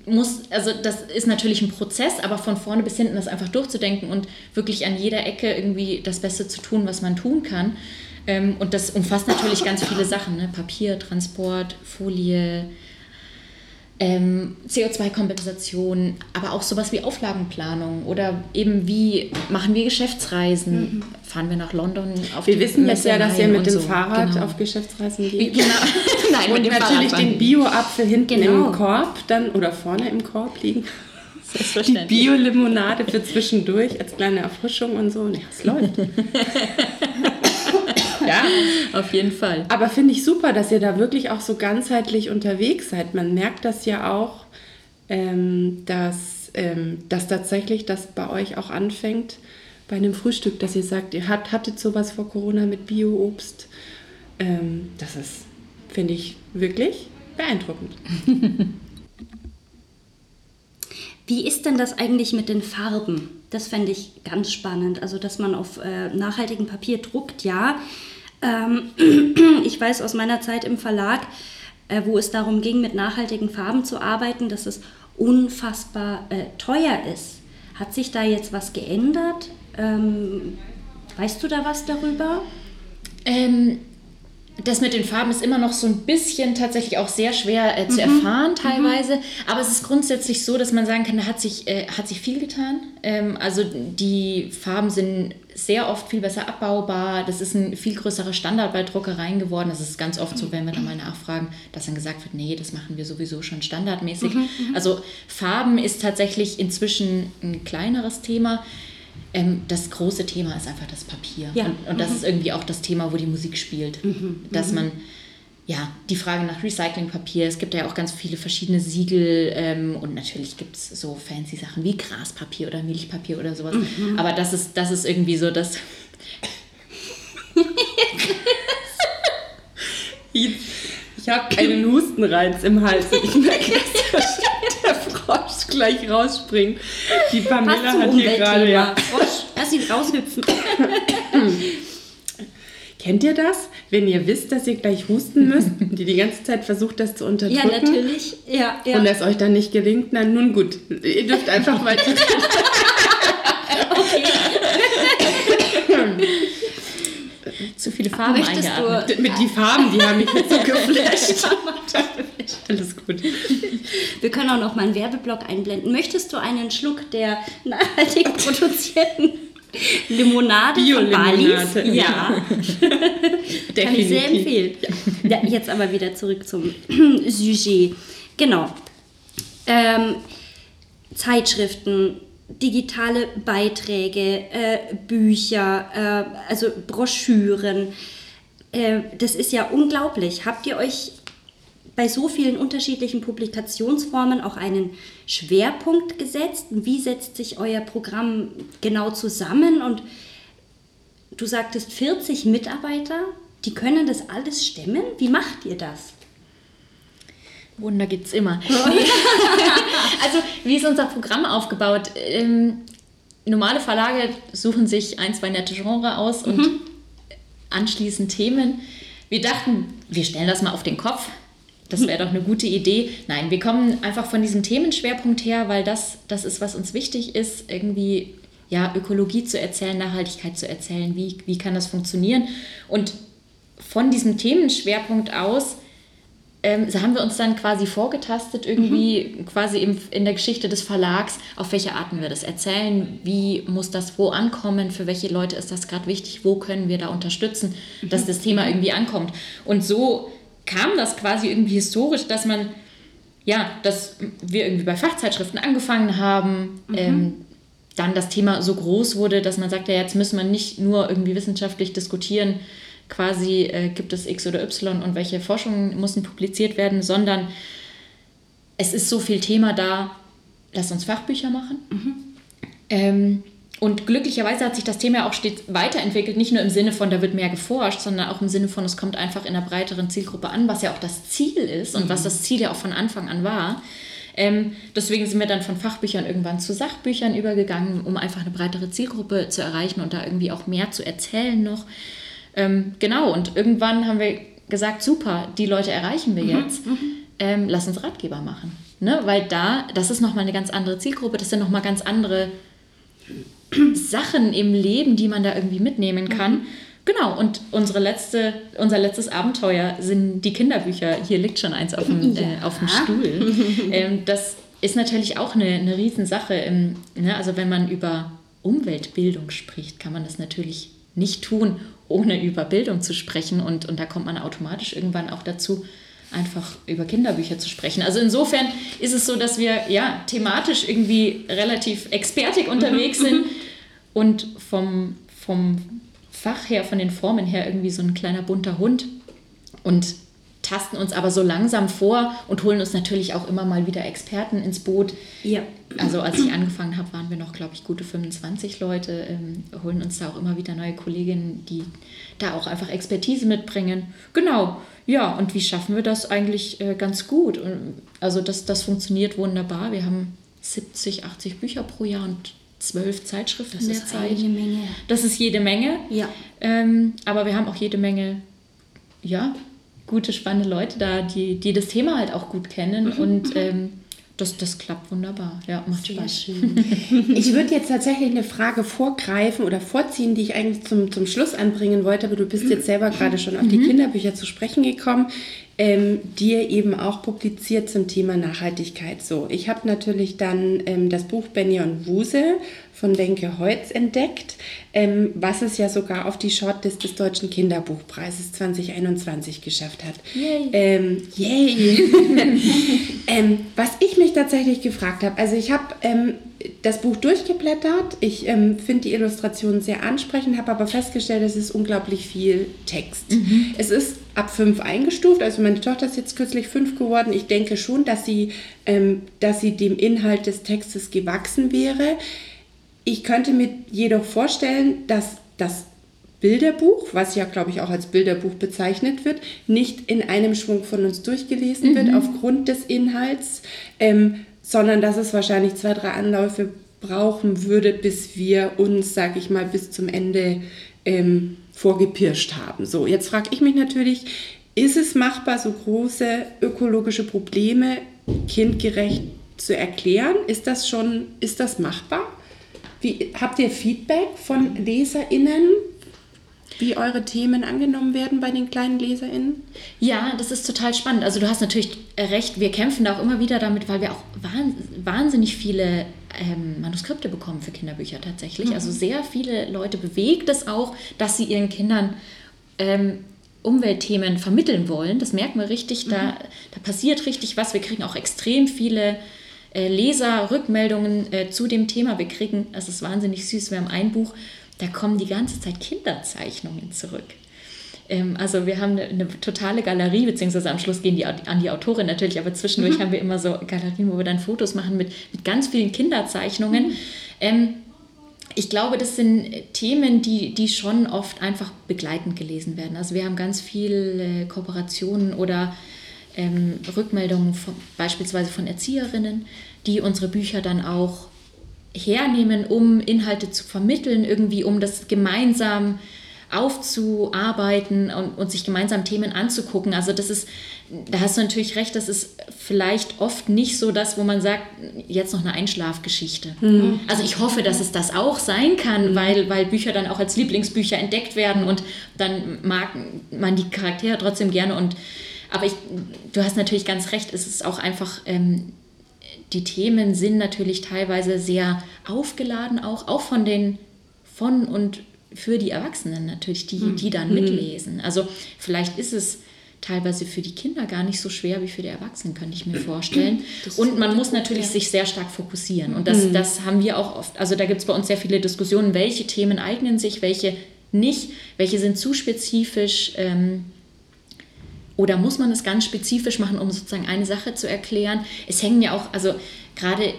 S3: muss, also das ist natürlich ein Prozess, aber von vorne bis hinten das einfach durchzudenken und wirklich an jeder Ecke irgendwie das Beste zu tun, was man tun kann. Ähm, und das umfasst natürlich ganz viele Sachen, ne? Papier, Transport, Folie, ähm, CO2-Kompensation, aber auch sowas wie Auflagenplanung oder eben wie machen wir Geschäftsreisen, mhm. fahren wir nach London
S2: auf Wir wissen jetzt ja, dass ihr mit dem so. Fahrrad genau. auf Geschäftsreisen geht.
S3: Genau. Nein,
S2: und natürlich den Bio-Apfel hinten genau. im Korb dann oder vorne im Korb liegen. Die Bio-Limonade für zwischendurch als kleine Erfrischung und so. Ja, es läuft.
S3: ja, auf jeden Fall.
S2: Aber finde ich super, dass ihr da wirklich auch so ganzheitlich unterwegs seid. Man merkt das ja auch, ähm, dass, ähm, dass tatsächlich das bei euch auch anfängt bei einem Frühstück, dass ihr sagt, ihr hat, hattet sowas vor Corona mit Bio-Obst. Ähm, das ist, finde ich, wirklich beeindruckend.
S4: Wie ist denn das eigentlich mit den Farben? Das fände ich ganz spannend. Also, dass man auf äh, nachhaltigem Papier druckt, ja. Ähm, ich weiß aus meiner Zeit im Verlag, äh, wo es darum ging, mit nachhaltigen Farben zu arbeiten, dass es unfassbar äh, teuer ist. Hat sich da jetzt was geändert? Ähm, weißt du da was darüber?
S3: Ähm, das mit den Farben ist immer noch so ein bisschen tatsächlich auch sehr schwer äh, zu mhm. erfahren teilweise. Mhm. Aber es ist grundsätzlich so, dass man sagen kann, da hat sich, äh, hat sich viel getan. Ähm, also die Farben sind sehr oft viel besser abbaubar. Das ist ein viel größerer Standard bei Druckereien geworden. Das ist ganz oft so, wenn wir da mal nachfragen, dass dann gesagt wird, nee, das machen wir sowieso schon standardmäßig. Mhm, mhm. also Farben ist tatsächlich inzwischen ein kleineres Thema. Ähm, das große Thema ist einfach das Papier. Ja. Und, und das mhm. ist irgendwie auch das Thema, wo die Musik spielt. Mhm. Dass mhm. man, ja, die Frage nach Recyclingpapier, es gibt ja auch ganz viele verschiedene Siegel ähm, und natürlich gibt es so fancy Sachen wie Graspapier oder Milchpapier oder sowas. Mhm. Aber das ist, das ist irgendwie so das.
S2: ich habe einen Hustenreiz im Hals. Ich merke, dass der Frosch gleich rausspringt. Die Pamela hat hier gerade. Ja.
S4: Frosch, lass ihn raushüpfen.
S2: Kennt ihr das? Wenn ihr wisst, dass ihr gleich husten müsst und ihr die ganze Zeit versucht, das zu unterdrücken.
S4: Ja, natürlich. Ja, ja.
S2: Und es euch dann nicht gelingt, na nun gut. Ihr dürft einfach weiter. okay.
S3: Zu viele Farben Möchtest eingeatmet.
S2: Du? Mit die Farben, die haben mich jetzt so geflasht. Alles gut.
S4: Wir können auch noch mal einen Werbeblock einblenden. Möchtest du einen Schluck der nachhaltig produzierten Limonade
S2: von Balis?
S4: Ja. Kann ich sehr empfehlen. Ja. ja. jetzt aber wieder zurück zum Sujet. Genau. Ähm, Zeitschriften, digitale Beiträge, äh, Bücher, äh, also Broschüren. Äh, das ist ja unglaublich. Habt ihr euch bei so vielen unterschiedlichen Publikationsformen auch einen Schwerpunkt gesetzt? Wie setzt sich euer Programm genau zusammen? Und du sagtest 40 Mitarbeiter, die können das alles stemmen. Wie macht ihr das?
S3: Wunder gibt es immer. also, wie ist unser Programm aufgebaut? Ähm, normale Verlage suchen sich ein, zwei nette Genre aus und mhm. anschließend Themen. Wir dachten, wir stellen das mal auf den Kopf das wäre doch eine gute Idee. Nein, wir kommen einfach von diesem Themenschwerpunkt her, weil das, das ist, was uns wichtig ist, irgendwie ja, Ökologie zu erzählen, Nachhaltigkeit zu erzählen, wie, wie kann das funktionieren. Und von diesem Themenschwerpunkt aus ähm, haben wir uns dann quasi vorgetastet, irgendwie mhm. quasi im, in der Geschichte des Verlags, auf welche Arten wir das erzählen, wie muss das wo ankommen, für welche Leute ist das gerade wichtig, wo können wir da unterstützen, mhm. dass das Thema irgendwie ankommt. Und so kam das quasi irgendwie historisch, dass man, ja, dass wir irgendwie bei Fachzeitschriften angefangen haben, mhm. ähm, dann das Thema so groß wurde, dass man sagt, ja, jetzt müssen wir nicht nur irgendwie wissenschaftlich diskutieren, quasi äh, gibt es X oder Y und welche Forschungen müssen publiziert werden, sondern es ist so viel Thema da, lass uns Fachbücher machen. Mhm. Ähm, und glücklicherweise hat sich das Thema auch stets weiterentwickelt, nicht nur im Sinne von, da wird mehr geforscht, sondern auch im Sinne von, es kommt einfach in einer breiteren Zielgruppe an, was ja auch das Ziel ist und mhm. was das Ziel ja auch von Anfang an war. Ähm, deswegen sind wir dann von Fachbüchern irgendwann zu Sachbüchern übergegangen, um einfach eine breitere Zielgruppe zu erreichen und da irgendwie auch mehr zu erzählen noch. Ähm, genau, und irgendwann haben wir gesagt, super, die Leute erreichen wir mhm. jetzt, mhm. ähm, lass uns Ratgeber machen. Ne? Weil da, das ist nochmal eine ganz andere Zielgruppe, das sind nochmal ganz andere Sachen im Leben, die man da irgendwie mitnehmen kann. Mhm. Genau, und unsere letzte, unser letztes Abenteuer sind die Kinderbücher. Hier liegt schon eins auf dem, ja. äh, auf dem Stuhl. ähm, das ist natürlich auch eine, eine Riesensache. Im, ne? Also wenn man über Umweltbildung spricht, kann man das natürlich nicht tun, ohne über Bildung zu sprechen. Und, und da kommt man automatisch irgendwann auch dazu, einfach über Kinderbücher zu sprechen. Also insofern ist es so, dass wir ja thematisch irgendwie relativ expertig unterwegs sind und vom, vom Fach her, von den Formen her irgendwie so ein kleiner bunter Hund und tasten uns aber so langsam vor und holen uns natürlich auch immer mal wieder Experten ins Boot. Ja. Also als ich angefangen habe, waren wir noch, glaube ich, gute 25 Leute, ähm, holen uns da auch immer wieder neue Kolleginnen, die da auch einfach Expertise mitbringen. Genau. Ja, und wie schaffen wir das eigentlich äh, ganz gut? Und, also das, das funktioniert wunderbar. Wir haben 70, 80 Bücher pro Jahr und zwölf Zeitschriften
S4: das
S3: ist
S4: Zeit. jede Menge.
S3: Das ist jede Menge.
S4: Ja.
S3: Ähm, aber wir haben auch jede Menge, ja, gute, spannende Leute da, die, die das Thema halt auch gut kennen mhm. und ähm, das, das klappt wunderbar. Ja, macht Sehr Spaß. Schön.
S2: ich würde jetzt tatsächlich eine Frage vorgreifen oder vorziehen, die ich eigentlich zum, zum Schluss anbringen wollte, aber du bist jetzt selber gerade schon auf die mhm. Kinderbücher zu sprechen gekommen, ähm, die eben auch publiziert zum Thema Nachhaltigkeit. So, ich habe natürlich dann ähm, das Buch Benny und Wuse von Denke Heutz entdeckt, ähm, was es ja sogar auf die Shortlist des Deutschen Kinderbuchpreises 2021 geschafft hat. Yay! Ähm, yay. ähm, was ich mich tatsächlich gefragt habe, also ich habe ähm, das Buch durchgeblättert, ich ähm, finde die Illustrationen sehr ansprechend, habe aber festgestellt, es ist unglaublich viel Text. Mhm. Es ist ab fünf eingestuft, also meine Tochter ist jetzt kürzlich fünf geworden. Ich denke schon, dass sie, ähm, dass sie dem Inhalt des Textes gewachsen wäre. Ich könnte mir jedoch vorstellen, dass das Bilderbuch, was ja, glaube ich, auch als Bilderbuch bezeichnet wird, nicht in einem Schwung von uns durchgelesen mhm. wird aufgrund des Inhalts, ähm, sondern dass es wahrscheinlich zwei, drei Anläufe brauchen würde, bis wir uns, sage ich mal, bis zum Ende ähm, vorgepirscht haben. So, jetzt frage ich mich natürlich, ist es machbar, so große ökologische Probleme kindgerecht zu erklären? Ist das schon, ist das machbar? Wie, habt ihr Feedback von LeserInnen, wie eure Themen angenommen werden bei den kleinen LeserInnen?
S3: Ja, das ist total spannend. Also du hast natürlich recht, wir kämpfen da auch immer wieder damit, weil wir auch wahnsinnig viele ähm, Manuskripte bekommen für Kinderbücher tatsächlich. Mhm. Also sehr viele Leute bewegt es auch, dass sie ihren Kindern ähm, Umweltthemen vermitteln wollen. Das merken wir richtig, da, mhm. da passiert richtig was. Wir kriegen auch extrem viele äh, Leser-Rückmeldungen äh, zu dem Thema. Wir kriegen, das ist wahnsinnig süß, wir haben ein Buch, da kommen die ganze Zeit Kinderzeichnungen zurück. Ähm, also wir haben eine, eine, totale Galerie, beziehungsweise am Schluss gehen die an die Autorin natürlich, aber zwischendurch mhm. haben wir immer so Galerien, wo wir dann Fotos machen mit, mit ganz vielen Kinderzeichnungen. Mhm. Ähm, ich glaube, das sind Themen, die, die schon oft einfach begleitend gelesen werden. Also wir haben ganz viele Kooperationen oder ähm, Rückmeldungen von, beispielsweise von Erzieherinnen, die unsere Bücher dann auch hernehmen, um Inhalte zu vermitteln, irgendwie um das gemeinsam aufzuarbeiten und, und sich gemeinsam Themen anzugucken. Also das ist, da hast du natürlich recht, das ist vielleicht oft nicht so das, wo man sagt, jetzt noch eine Einschlafgeschichte. Mhm. Also ich hoffe, dass es das auch sein kann, mhm. weil, weil Bücher dann auch als Lieblingsbücher entdeckt werden und dann mag man die Charaktere trotzdem gerne und aber ich, du hast natürlich ganz recht, es ist auch einfach, ähm, die Themen sind natürlich teilweise sehr aufgeladen, auch, auch von den, von und für die Erwachsenen natürlich, die, hm. die dann mhm. mitlesen. Also vielleicht ist es teilweise für die Kinder gar nicht so schwer wie für die Erwachsenen, könnte ich mir vorstellen. Und man muss natürlich ja. sich sehr stark fokussieren. Und das, mhm. das haben wir auch oft. Also da gibt es bei uns sehr viele Diskussionen, welche Themen eignen sich, welche nicht, welche sind zu spezifisch. Ähm, oder muss man es ganz spezifisch machen, um sozusagen eine Sache zu erklären? Es hängen ja auch, also gerade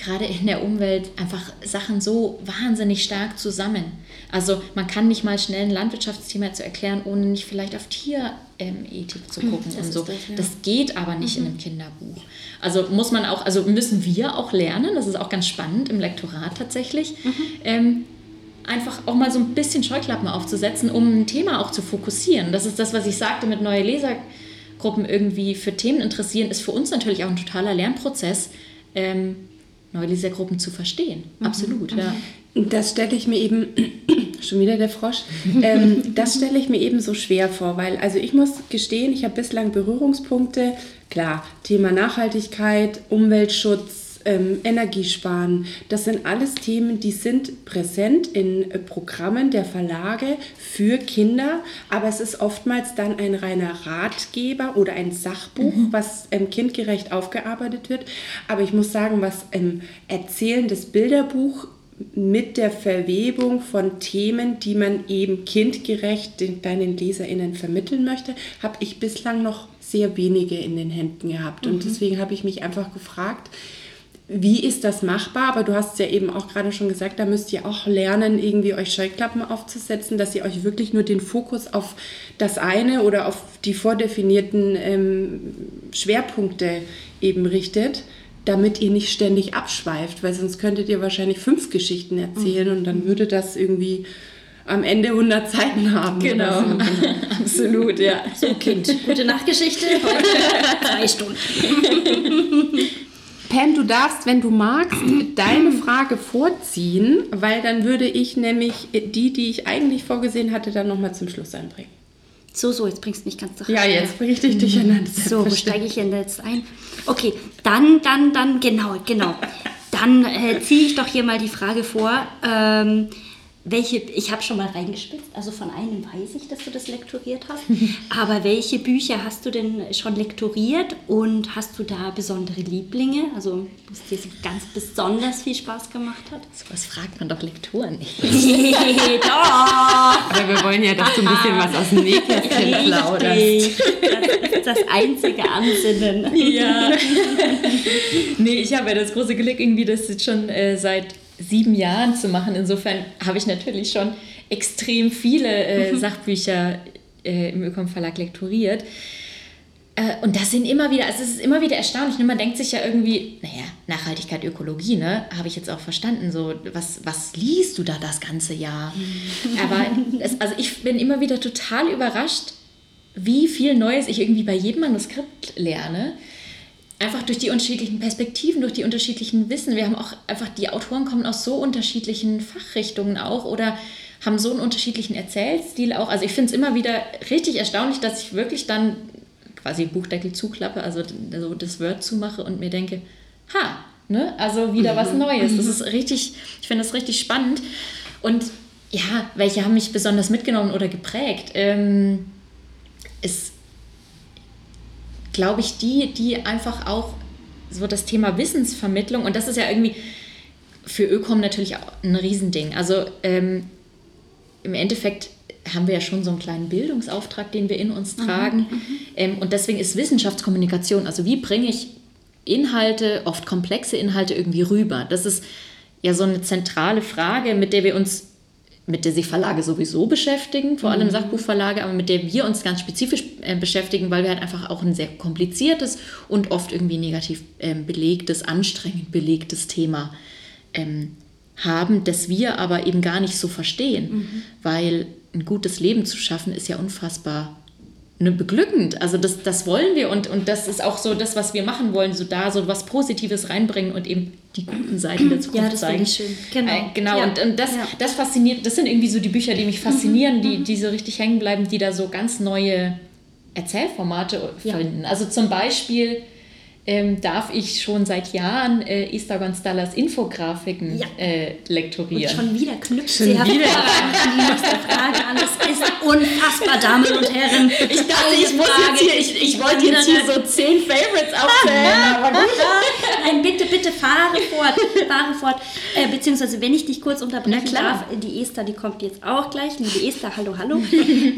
S3: gerade in der Umwelt einfach Sachen so wahnsinnig stark zusammen. Also man kann nicht mal schnell ein Landwirtschaftsthema zu erklären, ohne nicht vielleicht auf Tierethik zu gucken
S4: das
S3: und so.
S4: das, ja.
S3: das geht aber nicht in einem Kinderbuch. Also muss man auch, also müssen wir auch lernen, das ist auch ganz spannend im Lektorat tatsächlich, ähm, einfach auch mal so ein bisschen Scheuklappen aufzusetzen, um ein Thema auch zu fokussieren. Das ist das, was ich sagte mit neue Lesergruppen irgendwie für Themen interessieren, ist für uns natürlich auch ein totaler Lernprozess, ähm, neue Lesergruppen zu verstehen. Absolut, ja.
S2: Das stelle ich mir eben, schon wieder der Frosch, ähm, das stelle ich mir eben so schwer vor, weil, also ich muss gestehen, ich habe bislang Berührungspunkte, klar, Thema Nachhaltigkeit, Umweltschutz, ähm, Energiesparen, das sind alles Themen, die sind präsent in äh, Programmen der Verlage für Kinder, aber es ist oftmals dann ein reiner Ratgeber oder ein Sachbuch, was ähm, kindgerecht aufgearbeitet wird. Aber ich muss sagen, was ähm, erzählendes Bilderbuch mit der Verwebung von Themen, die man eben kindgerecht den deinen LeserInnen vermitteln möchte, habe ich bislang noch sehr wenige in den Händen gehabt. Und deswegen habe ich mich einfach gefragt, wie ist das machbar? Aber du hast ja eben auch gerade schon gesagt, da müsst ihr auch lernen, irgendwie euch Scheuklappen aufzusetzen, dass ihr euch wirklich nur den Fokus auf das eine oder auf die vordefinierten ähm, Schwerpunkte eben richtet, damit ihr nicht ständig abschweift, weil sonst könntet ihr wahrscheinlich fünf Geschichten erzählen und dann würde das irgendwie am Ende 100 Seiten haben.
S3: Genau,
S2: so.
S3: absolut, ja.
S4: So, Kind, gute Nachtgeschichte. Heute zwei Stunden.
S2: Pam, du darfst, wenn du magst, deine Frage vorziehen, weil dann würde ich nämlich die, die ich eigentlich vorgesehen hatte, dann nochmal zum Schluss einbringen.
S4: So, so, jetzt bringst du mich ganz nach
S2: Ja, jetzt bringe ich dich durcheinander.
S4: So, wo steige ich denn jetzt ein? Okay, dann, dann, dann, genau, genau. Dann äh, ziehe ich doch hier mal die Frage vor. Ähm, welche, ich habe schon mal reingespitzt, also von einem weiß ich, dass du das lektoriert hast. Aber welche Bücher hast du denn schon lektoriert und hast du da besondere Lieblinge? Also, was dir so ganz besonders viel Spaß gemacht hat?
S3: Sowas fragt man doch Lektoren nicht.
S4: Doch!
S2: Aber wir wollen ja, dass du ein bisschen was aus dem Nähkästchen plauderst.
S4: Das ist das einzige Ansinnen.
S3: Ja. nee, ich habe ja das große Glück, irgendwie das jetzt schon äh, seit sieben Jahren zu machen. Insofern habe ich natürlich schon extrem viele äh, Sachbücher äh, im Ökom Verlag lektoriert. Äh, und das sind immer wieder, also es ist immer wieder erstaunlich. Ne? Man denkt sich ja irgendwie, naja, Nachhaltigkeit, Ökologie, ne, habe ich jetzt auch verstanden. So, was, was liest du da das ganze Jahr? Aber es, also ich bin immer wieder total überrascht, wie viel Neues ich irgendwie bei jedem Manuskript lerne. Einfach durch die unterschiedlichen Perspektiven, durch die unterschiedlichen Wissen. Wir haben auch einfach, die Autoren kommen aus so unterschiedlichen Fachrichtungen auch oder haben so einen unterschiedlichen Erzählstil auch. Also ich finde es immer wieder richtig erstaunlich, dass ich wirklich dann quasi Buchdeckel zuklappe, also so das Word zumache und mir denke, ha, ne, also wieder was Neues. Das ist richtig, ich finde das richtig spannend. Und ja, welche haben mich besonders mitgenommen oder geprägt? Ähm, ist, glaube ich, die, die einfach auch so das Thema Wissensvermittlung, und das ist ja irgendwie für Ökom natürlich auch ein Riesending. Also ähm, im Endeffekt haben wir ja schon so einen kleinen Bildungsauftrag, den wir in uns tragen. Ähm, und deswegen ist Wissenschaftskommunikation, also wie bringe ich Inhalte, oft komplexe Inhalte irgendwie rüber? Das ist ja so eine zentrale Frage, mit der wir uns, mit der sich Verlage sowieso beschäftigen, vor allem Sachbuchverlage, aber mit der wir uns ganz spezifisch äh, beschäftigen, weil wir halt einfach auch ein sehr kompliziertes und oft irgendwie negativ ähm, belegtes, anstrengend belegtes Thema ähm, haben, das wir aber eben gar nicht so verstehen, weil ein gutes Leben zu schaffen ist ja unfassbar beglückend. Also das, das wollen wir und, und das ist auch so das, was wir machen wollen, so da so was Positives reinbringen und eben die guten Seiten der Zukunft
S4: Ja, das
S3: zeigen.
S4: ich schön. Genau.
S3: Äh, genau,
S4: Ja.
S3: und, und das,
S4: Ja.
S3: das fasziniert, das sind irgendwie so die Bücher, die mich faszinieren, die, die so richtig hängen bleiben, die da so ganz neue Erzählformate
S4: Ja.
S3: finden. Also zum Beispiel ähm, darf ich schon seit Jahren äh, Esther Gonzalez Infografiken
S4: Ja.
S3: äh,
S4: Und
S3: lektorieren.
S4: schon wieder knüpft
S2: Schon
S4: sie
S2: wieder.
S4: an die nächste Frage an. Das ist unfassbar, Damen und Herren.
S3: Ich dachte, ich, muss jetzt hier, ich, ich wollte jetzt hier so zehn Favorites aufzählen, aber gut.
S4: Nein, bitte, bitte fahre fort, fahre fort. Äh, beziehungsweise, wenn ich dich kurz unterbrechen
S3: Na klar.
S4: darf, die Esther, die kommt jetzt auch gleich. Liebe Esther, hallo, hallo.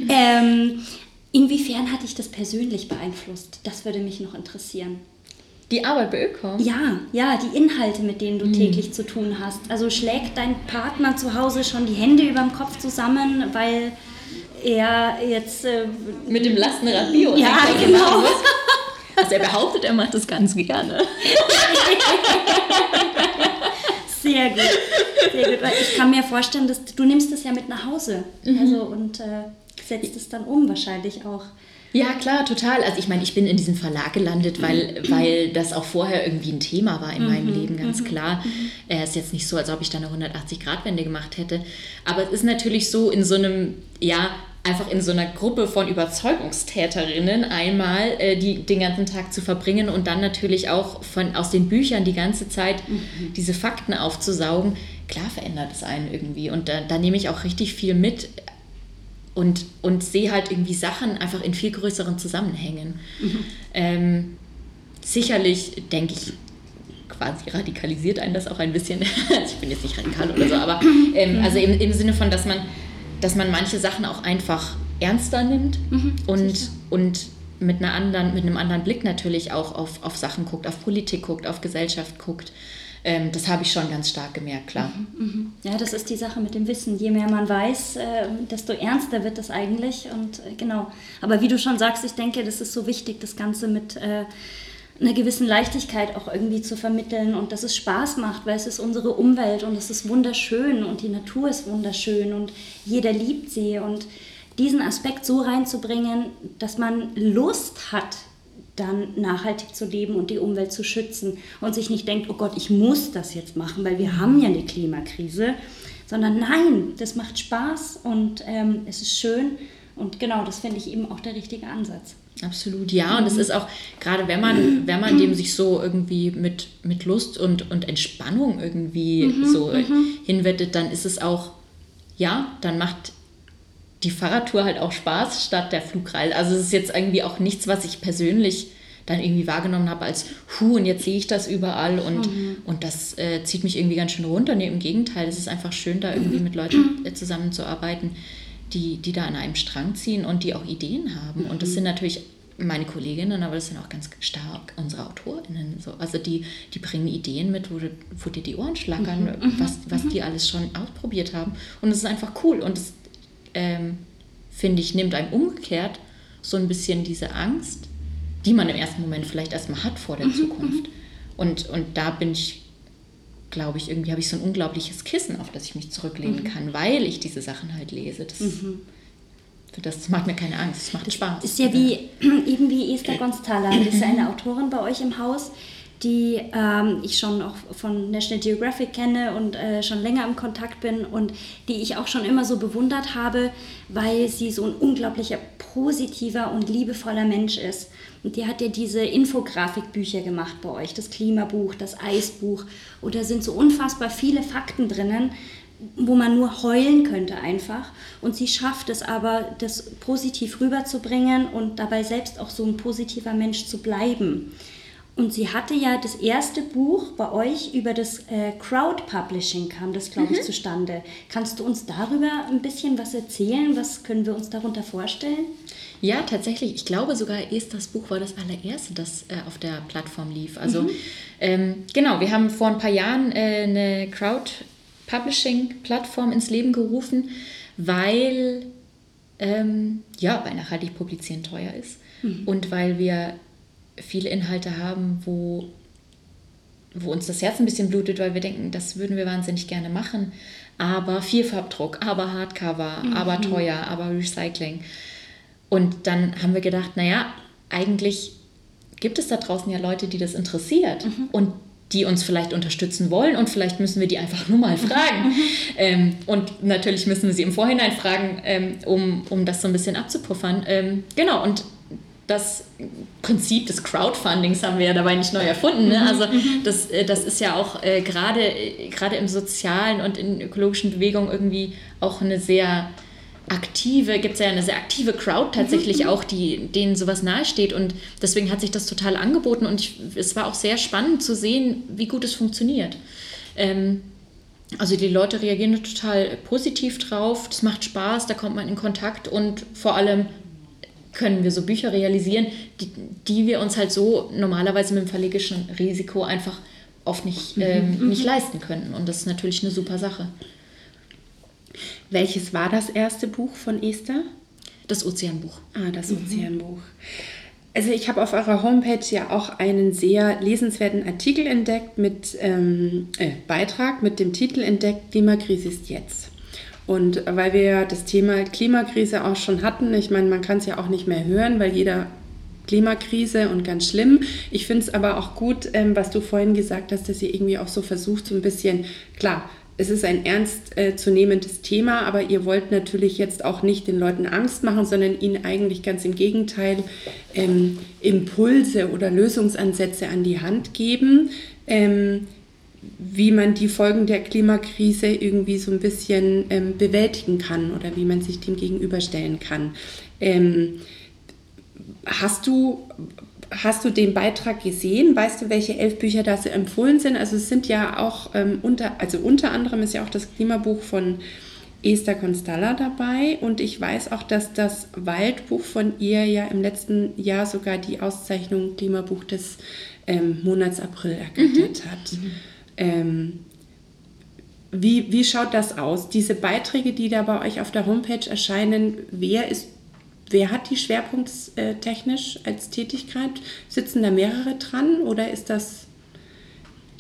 S4: ähm, inwiefern hat dich das persönlich beeinflusst? Das würde mich noch interessieren.
S3: Die Arbeit bei Ökom?
S4: Ja, ja, die Inhalte, mit denen du mhm. täglich zu tun hast. Also schlägt dein Partner zu Hause schon die Hände über dem Kopf zusammen, weil er jetzt... Äh,
S3: mit dem Lastenrad Bio
S4: ja, genau.
S3: Also er behauptet, er macht das ganz gerne.
S4: Sehr gut. Sehr gut. Weil ich kann mir vorstellen, dass du nimmst das ja mit nach Hause. Mhm. Also und äh, setzt es dann um wahrscheinlich auch.
S3: Ja, klar, total. Also ich meine, ich bin in diesem Verlag gelandet, weil, weil das auch vorher irgendwie ein Thema war in meinem mhm, Leben, ganz mhm, klar. Es mhm. ist jetzt nicht so, als ob ich da eine 180-Grad-Wende gemacht hätte. Aber es ist natürlich so in so einem, ja, einfach in so einer Gruppe von Überzeugungstäterinnen einmal äh, die, den ganzen Tag zu verbringen und dann natürlich auch von, aus den Büchern die ganze Zeit mhm. diese Fakten aufzusaugen, klar verändert es einen irgendwie. Und da, da nehme ich auch richtig viel mit und, und sehe halt irgendwie Sachen einfach in viel größeren Zusammenhängen. Mhm. Ähm, sicherlich denke ich, quasi radikalisiert einen das auch ein bisschen. also ich bin jetzt nicht radikal oder so, aber ähm, also im, im Sinne von, dass man dass man manche Sachen auch einfach ernster nimmt mhm, und, und mit, einer anderen, mit einem anderen Blick natürlich auch auf, auf Sachen guckt, auf Politik guckt, auf Gesellschaft guckt. Ähm, das habe ich schon ganz stark gemerkt, klar.
S4: Mhm, mhm. ja, das ist die Sache mit dem Wissen. Je mehr man weiß, äh, desto ernster wird das eigentlich. Und äh, genau. Aber wie du schon sagst, ich denke, das ist so wichtig, das Ganze mit äh, einer gewissen Leichtigkeit auch irgendwie zu vermitteln und dass es Spaß macht, weil es ist unsere Umwelt und es ist wunderschön und die Natur ist wunderschön und jeder liebt sie und diesen Aspekt so reinzubringen, dass man Lust hat, dann nachhaltig zu leben und die Umwelt zu schützen und sich nicht denkt, oh Gott, ich muss das jetzt machen, weil wir haben ja eine Klimakrise, sondern nein, das macht Spaß und ähm, es ist schön und genau, das finde ich eben auch der richtige Ansatz.
S3: Absolut, ja. Und es ist auch, gerade wenn man, wenn man dem sich so irgendwie mit, mit Lust und, und Entspannung irgendwie mhm, so mhm. hinwettet, dann ist es auch, ja, dann macht die Fahrradtour halt auch Spaß statt der Flugreise. Also es ist jetzt irgendwie auch nichts, was ich persönlich dann irgendwie wahrgenommen habe als, hu, und jetzt sehe ich das überall und, mhm. und das äh, zieht mich irgendwie ganz schön runter. Nee, im Gegenteil, es ist einfach schön, da irgendwie mit Leuten äh, zusammenzuarbeiten, die, die da an einem Strang ziehen und die auch Ideen haben. Mhm. Und das mhm. sind natürlich meine Kolleginnen, aber das sind auch ganz stark unsere AutorInnen. So. Also die, die bringen Ideen mit, wo, wo dir die Ohren schlackern, mhm. mhm. was, was mhm. die alles schon ausprobiert haben. Und es ist einfach cool. Und das, ähm, finde ich, nimmt einem umgekehrt so ein bisschen diese Angst, die man im ersten Moment vielleicht erstmal hat vor der mhm. Zukunft. Und, und da bin ich glaube ich, irgendwie habe ich so ein unglaubliches Kissen, auf das ich mich zurücklehnen mhm. kann, weil ich diese Sachen halt lese. Das, mhm. das, das macht mir keine Angst, es macht das Spaß.
S4: Ist ja wie, eben wie Esther Gonzala, das ist eine Autorin bei euch im Haus, die ähm, ich schon auch von National Geographic kenne und äh, schon länger im Kontakt bin und die ich auch schon immer so bewundert habe, weil sie so ein unglaublicher positiver und liebevoller Mensch ist. Und die hat ja diese Infografikbücher gemacht bei euch, das Klimabuch, das Eisbuch. Und da sind so unfassbar viele Fakten drinnen, wo man nur heulen könnte einfach. Und sie schafft es aber, das positiv rüberzubringen und dabei selbst auch so ein positiver Mensch zu bleiben. Und sie hatte ja das erste Buch bei euch über das äh, Crowd Publishing kam das, glaube ich, mhm. zustande. Kannst du uns darüber ein bisschen was erzählen? Was können wir uns darunter vorstellen?
S3: Ja, tatsächlich. Ich glaube sogar, das Buch war das allererste, das äh, auf der Plattform lief. Also mhm. ähm, genau, wir haben vor ein paar Jahren äh, eine Crowd Publishing Plattform ins Leben gerufen, weil ähm, ja, weil nachhaltig publizieren teuer ist mhm. und weil wir viele Inhalte haben, wo, wo uns das Herz ein bisschen blutet, weil wir denken, das würden wir wahnsinnig gerne machen. Aber Vierfarbdruck, aber Hardcover, mhm. aber teuer, aber Recycling. Und dann haben wir gedacht, naja, eigentlich gibt es da draußen ja Leute, die das interessiert mhm. und die uns vielleicht unterstützen wollen und vielleicht müssen wir die einfach nur mal fragen. Mhm. Ähm, und natürlich müssen wir sie im Vorhinein fragen, ähm, um, um das so ein bisschen abzupuffern. Ähm, genau, und das Prinzip des Crowdfundings haben wir ja dabei nicht neu erfunden. Ne? Mhm, also mhm. das, äh, das ist ja auch äh, gerade äh, gerade im sozialen und in ökologischen Bewegungen irgendwie auch eine sehr aktive, gibt es ja eine sehr aktive Crowd tatsächlich mhm. auch, die, denen sowas nahesteht. Und deswegen hat sich das total angeboten und ich, es war auch sehr spannend zu sehen, wie gut es funktioniert. Ähm, also die Leute reagieren total positiv drauf, das macht Spaß, da kommt man in Kontakt und vor allem können wir so Bücher realisieren, die, die wir uns halt so normalerweise mit dem verlegischen Risiko einfach oft nicht, ähm, nicht leisten könnten. Und das ist natürlich eine super Sache.
S2: Welches war das erste Buch von Esther?
S3: Das Ozeanbuch.
S2: Ah, das Ozeanbuch. Also ich habe auf eurer Homepage ja auch einen sehr lesenswerten Artikel entdeckt mit ähm, äh, Beitrag mit dem Titel entdeckt Klimakrise ist jetzt. Und weil wir ja das Thema Klimakrise auch schon hatten, ich meine, man kann es ja auch nicht mehr hören, weil jeder Klimakrise und ganz schlimm. Ich finde es aber auch gut, ähm, was du vorhin gesagt hast, dass ihr irgendwie auch so versucht, so ein bisschen, klar, es ist ein ernst äh, Thema, aber ihr wollt natürlich jetzt auch nicht den Leuten Angst machen, sondern ihnen eigentlich ganz im Gegenteil ähm, Impulse oder Lösungsansätze an die Hand geben, ähm, wie man die Folgen der Klimakrise irgendwie so ein bisschen ähm, bewältigen kann oder wie man sich dem gegenüberstellen kann. Ähm, hast du Hast du den Beitrag gesehen? Weißt du, welche elf Bücher da so empfohlen sind? Also es sind ja auch ähm, unter, also unter anderem ist ja auch das Klimabuch von Esther Constalla dabei und ich weiß auch, dass das Waldbuch von ihr ja im letzten Jahr sogar die Auszeichnung Klimabuch des ähm, Monats April ergattert mhm. hat. Mhm. Ähm, wie, wie schaut das aus? Diese Beiträge, die da bei euch auf der Homepage erscheinen, wer ist Wer hat die schwerpunkttechnisch als Tätigkeit? Sitzen da mehrere dran oder ist das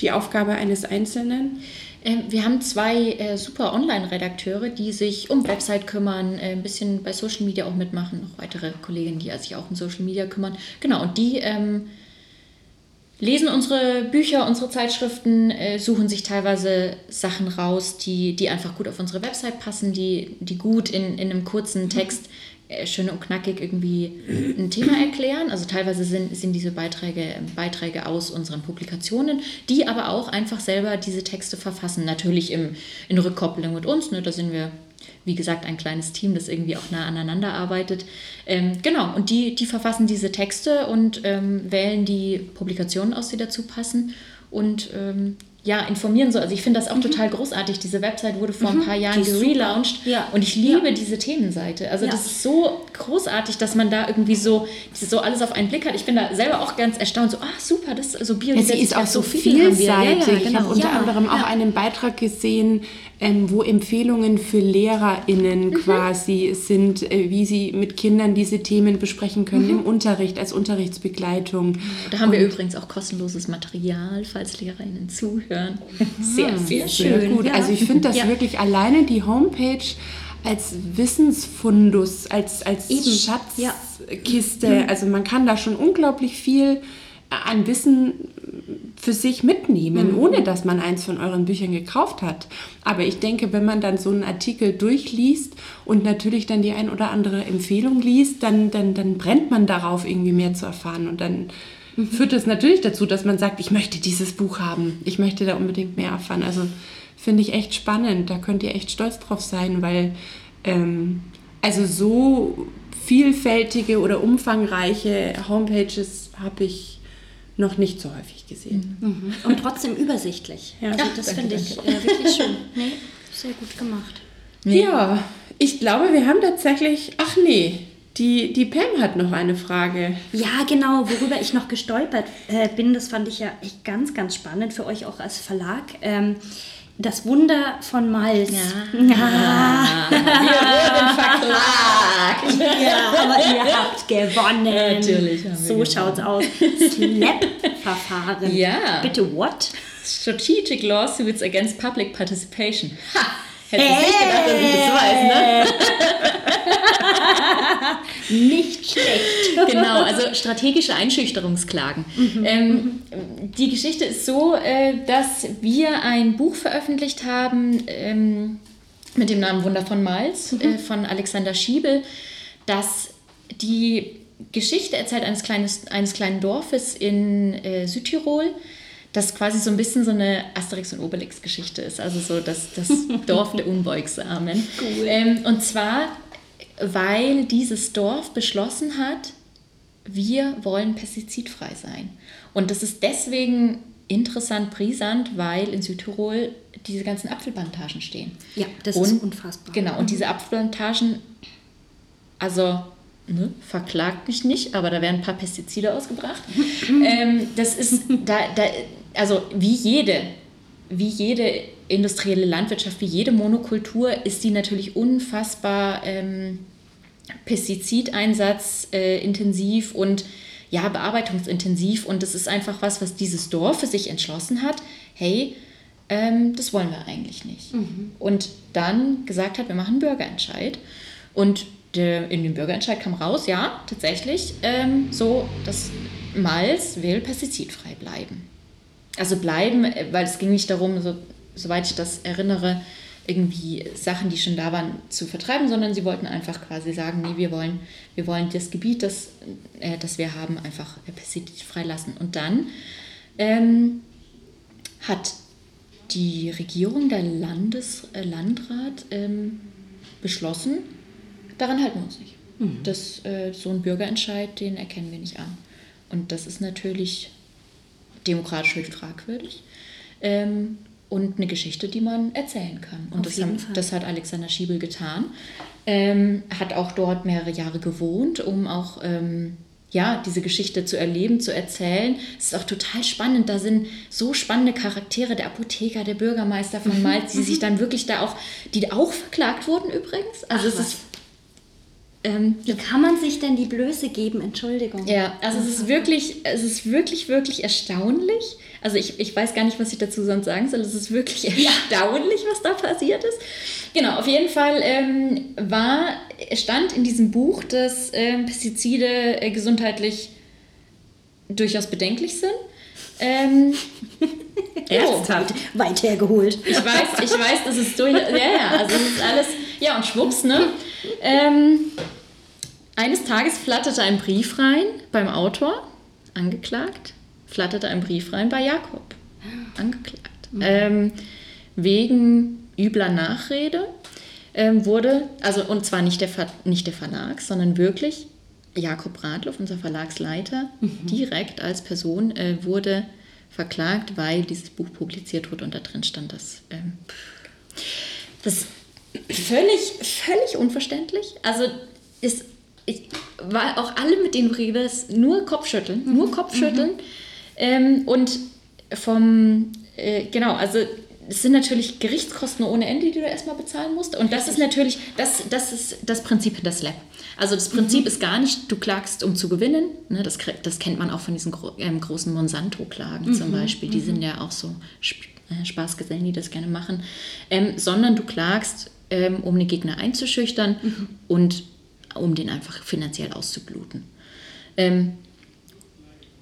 S2: die Aufgabe eines Einzelnen?
S3: Ähm, wir haben zwei äh, super Online-Redakteure, die sich um Website kümmern, äh, ein bisschen bei Social Media auch mitmachen, noch weitere Kolleginnen, die sich auch um Social Media kümmern. Genau, und die ähm, lesen unsere Bücher, unsere Zeitschriften, äh, suchen sich teilweise Sachen raus, die, die einfach gut auf unsere Website passen, die, die gut in, in einem kurzen Text äh, schön und knackig irgendwie ein Thema erklären. Also teilweise sind, sind diese Beiträge Beiträge aus unseren Publikationen, die aber auch einfach selber diese Texte verfassen. Natürlich im, in Rückkopplung mit uns. Ne? Da sind wir, wie gesagt, ein kleines Team, das irgendwie auch nah aneinander arbeitet. Ähm, genau, und die, die verfassen diese Texte und ähm, wählen die Publikationen aus, die dazu passen. Und ähm, ja, informieren so. Also ich finde das auch mhm. total großartig. Diese Website wurde vor mhm. ein paar Jahren gelauncht ja. und ich liebe ja. diese Themenseite. Also ja. das ist so großartig, dass man da irgendwie so, so alles auf einen Blick hat. Ich bin da selber auch ganz erstaunt, so, ah super, das ist so
S2: Biodiversität. sie ist auch so vielseitig. Ja, ja, genau. Ich habe unter anderem auch einen Beitrag gesehen, ähm, wo Empfehlungen für LehrerInnen mhm. quasi sind, äh, wie sie mit Kindern diese Themen besprechen können mhm. im Unterricht, als Unterrichtsbegleitung.
S3: Da haben und wir übrigens auch kostenloses Material, falls LehrerInnen zuhören.
S2: Sehr, sehr, sehr schön. gut. Ja. Also ich finde das ja. wirklich alleine die Homepage als Wissensfundus, als, als Schatzkiste. Ja. Also man kann da schon unglaublich viel an Wissen für sich mitnehmen, mhm. ohne dass man eins von euren Büchern gekauft hat. Aber ich denke, wenn man dann so einen Artikel durchliest und natürlich dann die ein oder andere Empfehlung liest, dann, dann, dann brennt man darauf, irgendwie mehr zu erfahren. Und dann mhm. führt das natürlich dazu, dass man sagt, ich möchte dieses Buch haben, ich möchte da unbedingt mehr erfahren. Also finde ich echt spannend, da könnt ihr echt stolz drauf sein, weil ähm, also so vielfältige oder umfangreiche Homepages habe ich noch nicht so häufig gesehen.
S4: Mhm. mhm. Und trotzdem übersichtlich. Ja, also das finde ich äh, wirklich schön. Nee, sehr gut gemacht.
S2: Nee. Ja, ich glaube, wir haben tatsächlich. Ach nee, die, die Pam hat noch eine Frage.
S4: Ja, genau, worüber ich noch gestolpert äh, bin, das fand ich ja echt ganz, ganz spannend für euch auch als Verlag. Ähm, das Wunder von Malz. Ja. ja. Wir wurden verklagt. Ja, aber ihr habt gewonnen. Natürlich. Haben so wir schaut's aus. Slap-Verfahren.
S3: Ja.
S4: Bitte what?
S3: Strategic Lawsuits Against Public Participation. Ha! Hätte hey. nicht gedacht, dass ich das weiß, ne? nicht schlecht. Genau, also strategische Einschüchterungsklagen. Mhm. Ähm, die Geschichte ist so, äh, dass wir ein Buch veröffentlicht haben ähm, mit dem Namen Wunder von Malz mhm. äh, von Alexander Schiebel, das die Geschichte erzählt eines, kleines, eines kleinen Dorfes in äh, Südtirol, das quasi so ein bisschen so eine Asterix- und Obelix-Geschichte ist. Also so das, das Dorf der Unbeugsamen. Cool. Ähm, und zwar, weil dieses Dorf beschlossen hat, wir wollen pestizidfrei sein. Und das ist deswegen interessant, brisant, weil in Südtirol diese ganzen Apfelplantagen stehen.
S4: Ja, das
S3: und,
S4: ist unfassbar.
S3: Genau, und mhm. diese Apfelplantagen, also ne, verklagt mich nicht, aber da werden ein paar Pestizide ausgebracht. ähm, das ist, da, da, also wie jede, wie jede industrielle Landwirtschaft, wie jede Monokultur, ist die natürlich unfassbar ähm, Pestizideinsatz äh, intensiv und ja, bearbeitungsintensiv. Und das ist einfach was, was dieses Dorf für sich entschlossen hat. Hey, ähm, das wollen wir eigentlich nicht. Mhm. Und dann gesagt hat, wir machen einen Bürgerentscheid. Und der, in dem Bürgerentscheid kam raus, ja, tatsächlich, ähm, so, dass Malz will pestizidfrei bleiben. Also bleiben, äh, weil es ging nicht darum, so, soweit ich das erinnere, irgendwie Sachen, die schon da waren, zu vertreiben, sondern sie wollten einfach quasi sagen, nee, wir wollen, wir wollen das Gebiet, das, äh, das wir haben, einfach pestizidfrei lassen. Und dann ähm, hat die Regierung, der Landes, äh, Landrat ähm, beschlossen, daran halten wir uns nicht. Mhm. Das, äh, so ein Bürgerentscheid, den erkennen wir nicht an. Und das ist natürlich demokratisch höchst fragwürdig. Ähm, und eine Geschichte, die man erzählen kann. Und das, haben, das, hat Alexander Schiebel getan. Ähm, hat auch dort mehrere Jahre gewohnt, um auch ähm, ja, diese Geschichte zu erleben, zu erzählen. Es ist auch total spannend. Da sind so spannende Charaktere, der Apotheker, der Bürgermeister von. Malz, die sich dann wirklich da auch, die auch verklagt wurden übrigens. Also Ach, es ist
S4: ähm, Wie kann man sich denn die Blöße geben? Entschuldigung.
S3: Ja, also es ist wirklich, es ist wirklich, wirklich erstaunlich. Also ich, ich weiß gar nicht, was ich dazu sonst sagen soll. Es ist wirklich erstaunlich, was da passiert ist. Genau, auf jeden Fall ähm, war, stand in diesem Buch, dass ähm, Pestizide äh, gesundheitlich durchaus bedenklich sind. Ähm,
S4: Ernsthaft oh. weit hergeholt.
S3: Ich weiß, ich weiß, das ist durch. Ja, ja, also das ist alles. Ja, und schwupps, ne? Ähm, eines Tages flatterte ein Brief rein beim Autor, angeklagt, flatterte ein Brief rein bei Jakob, angeklagt. Mhm. Ähm, wegen übler Nachrede ähm, wurde, also und zwar nicht der, Ver, nicht der Verlag, sondern wirklich Jakob Radloff, unser Verlagsleiter, mhm. direkt als Person äh, wurde verklagt, weil dieses Buch publiziert wurde und da drin stand, dass ähm, das völlig, völlig unverständlich. Also ist, ich war auch alle, mit denen du redest, nur Kopfschütteln, mhm. nur Kopfschütteln. Mhm. Ähm, und vom, äh, genau, also es sind natürlich Gerichtskosten ohne Ende, die du erstmal bezahlen musst. Und das ist natürlich, das, das ist das Prinzip des Lab. Also das Prinzip mhm. ist gar nicht, du klagst, um zu gewinnen. Ne, das, das kennt man auch von diesen gro ähm, großen Monsanto-Klagen mhm. zum Beispiel. Die mhm. sind ja auch so äh, Spaßgesellen, die das gerne machen. Ähm, sondern du klagst, ähm, um den Gegner einzuschüchtern mhm. und um den einfach finanziell auszubluten. Ähm,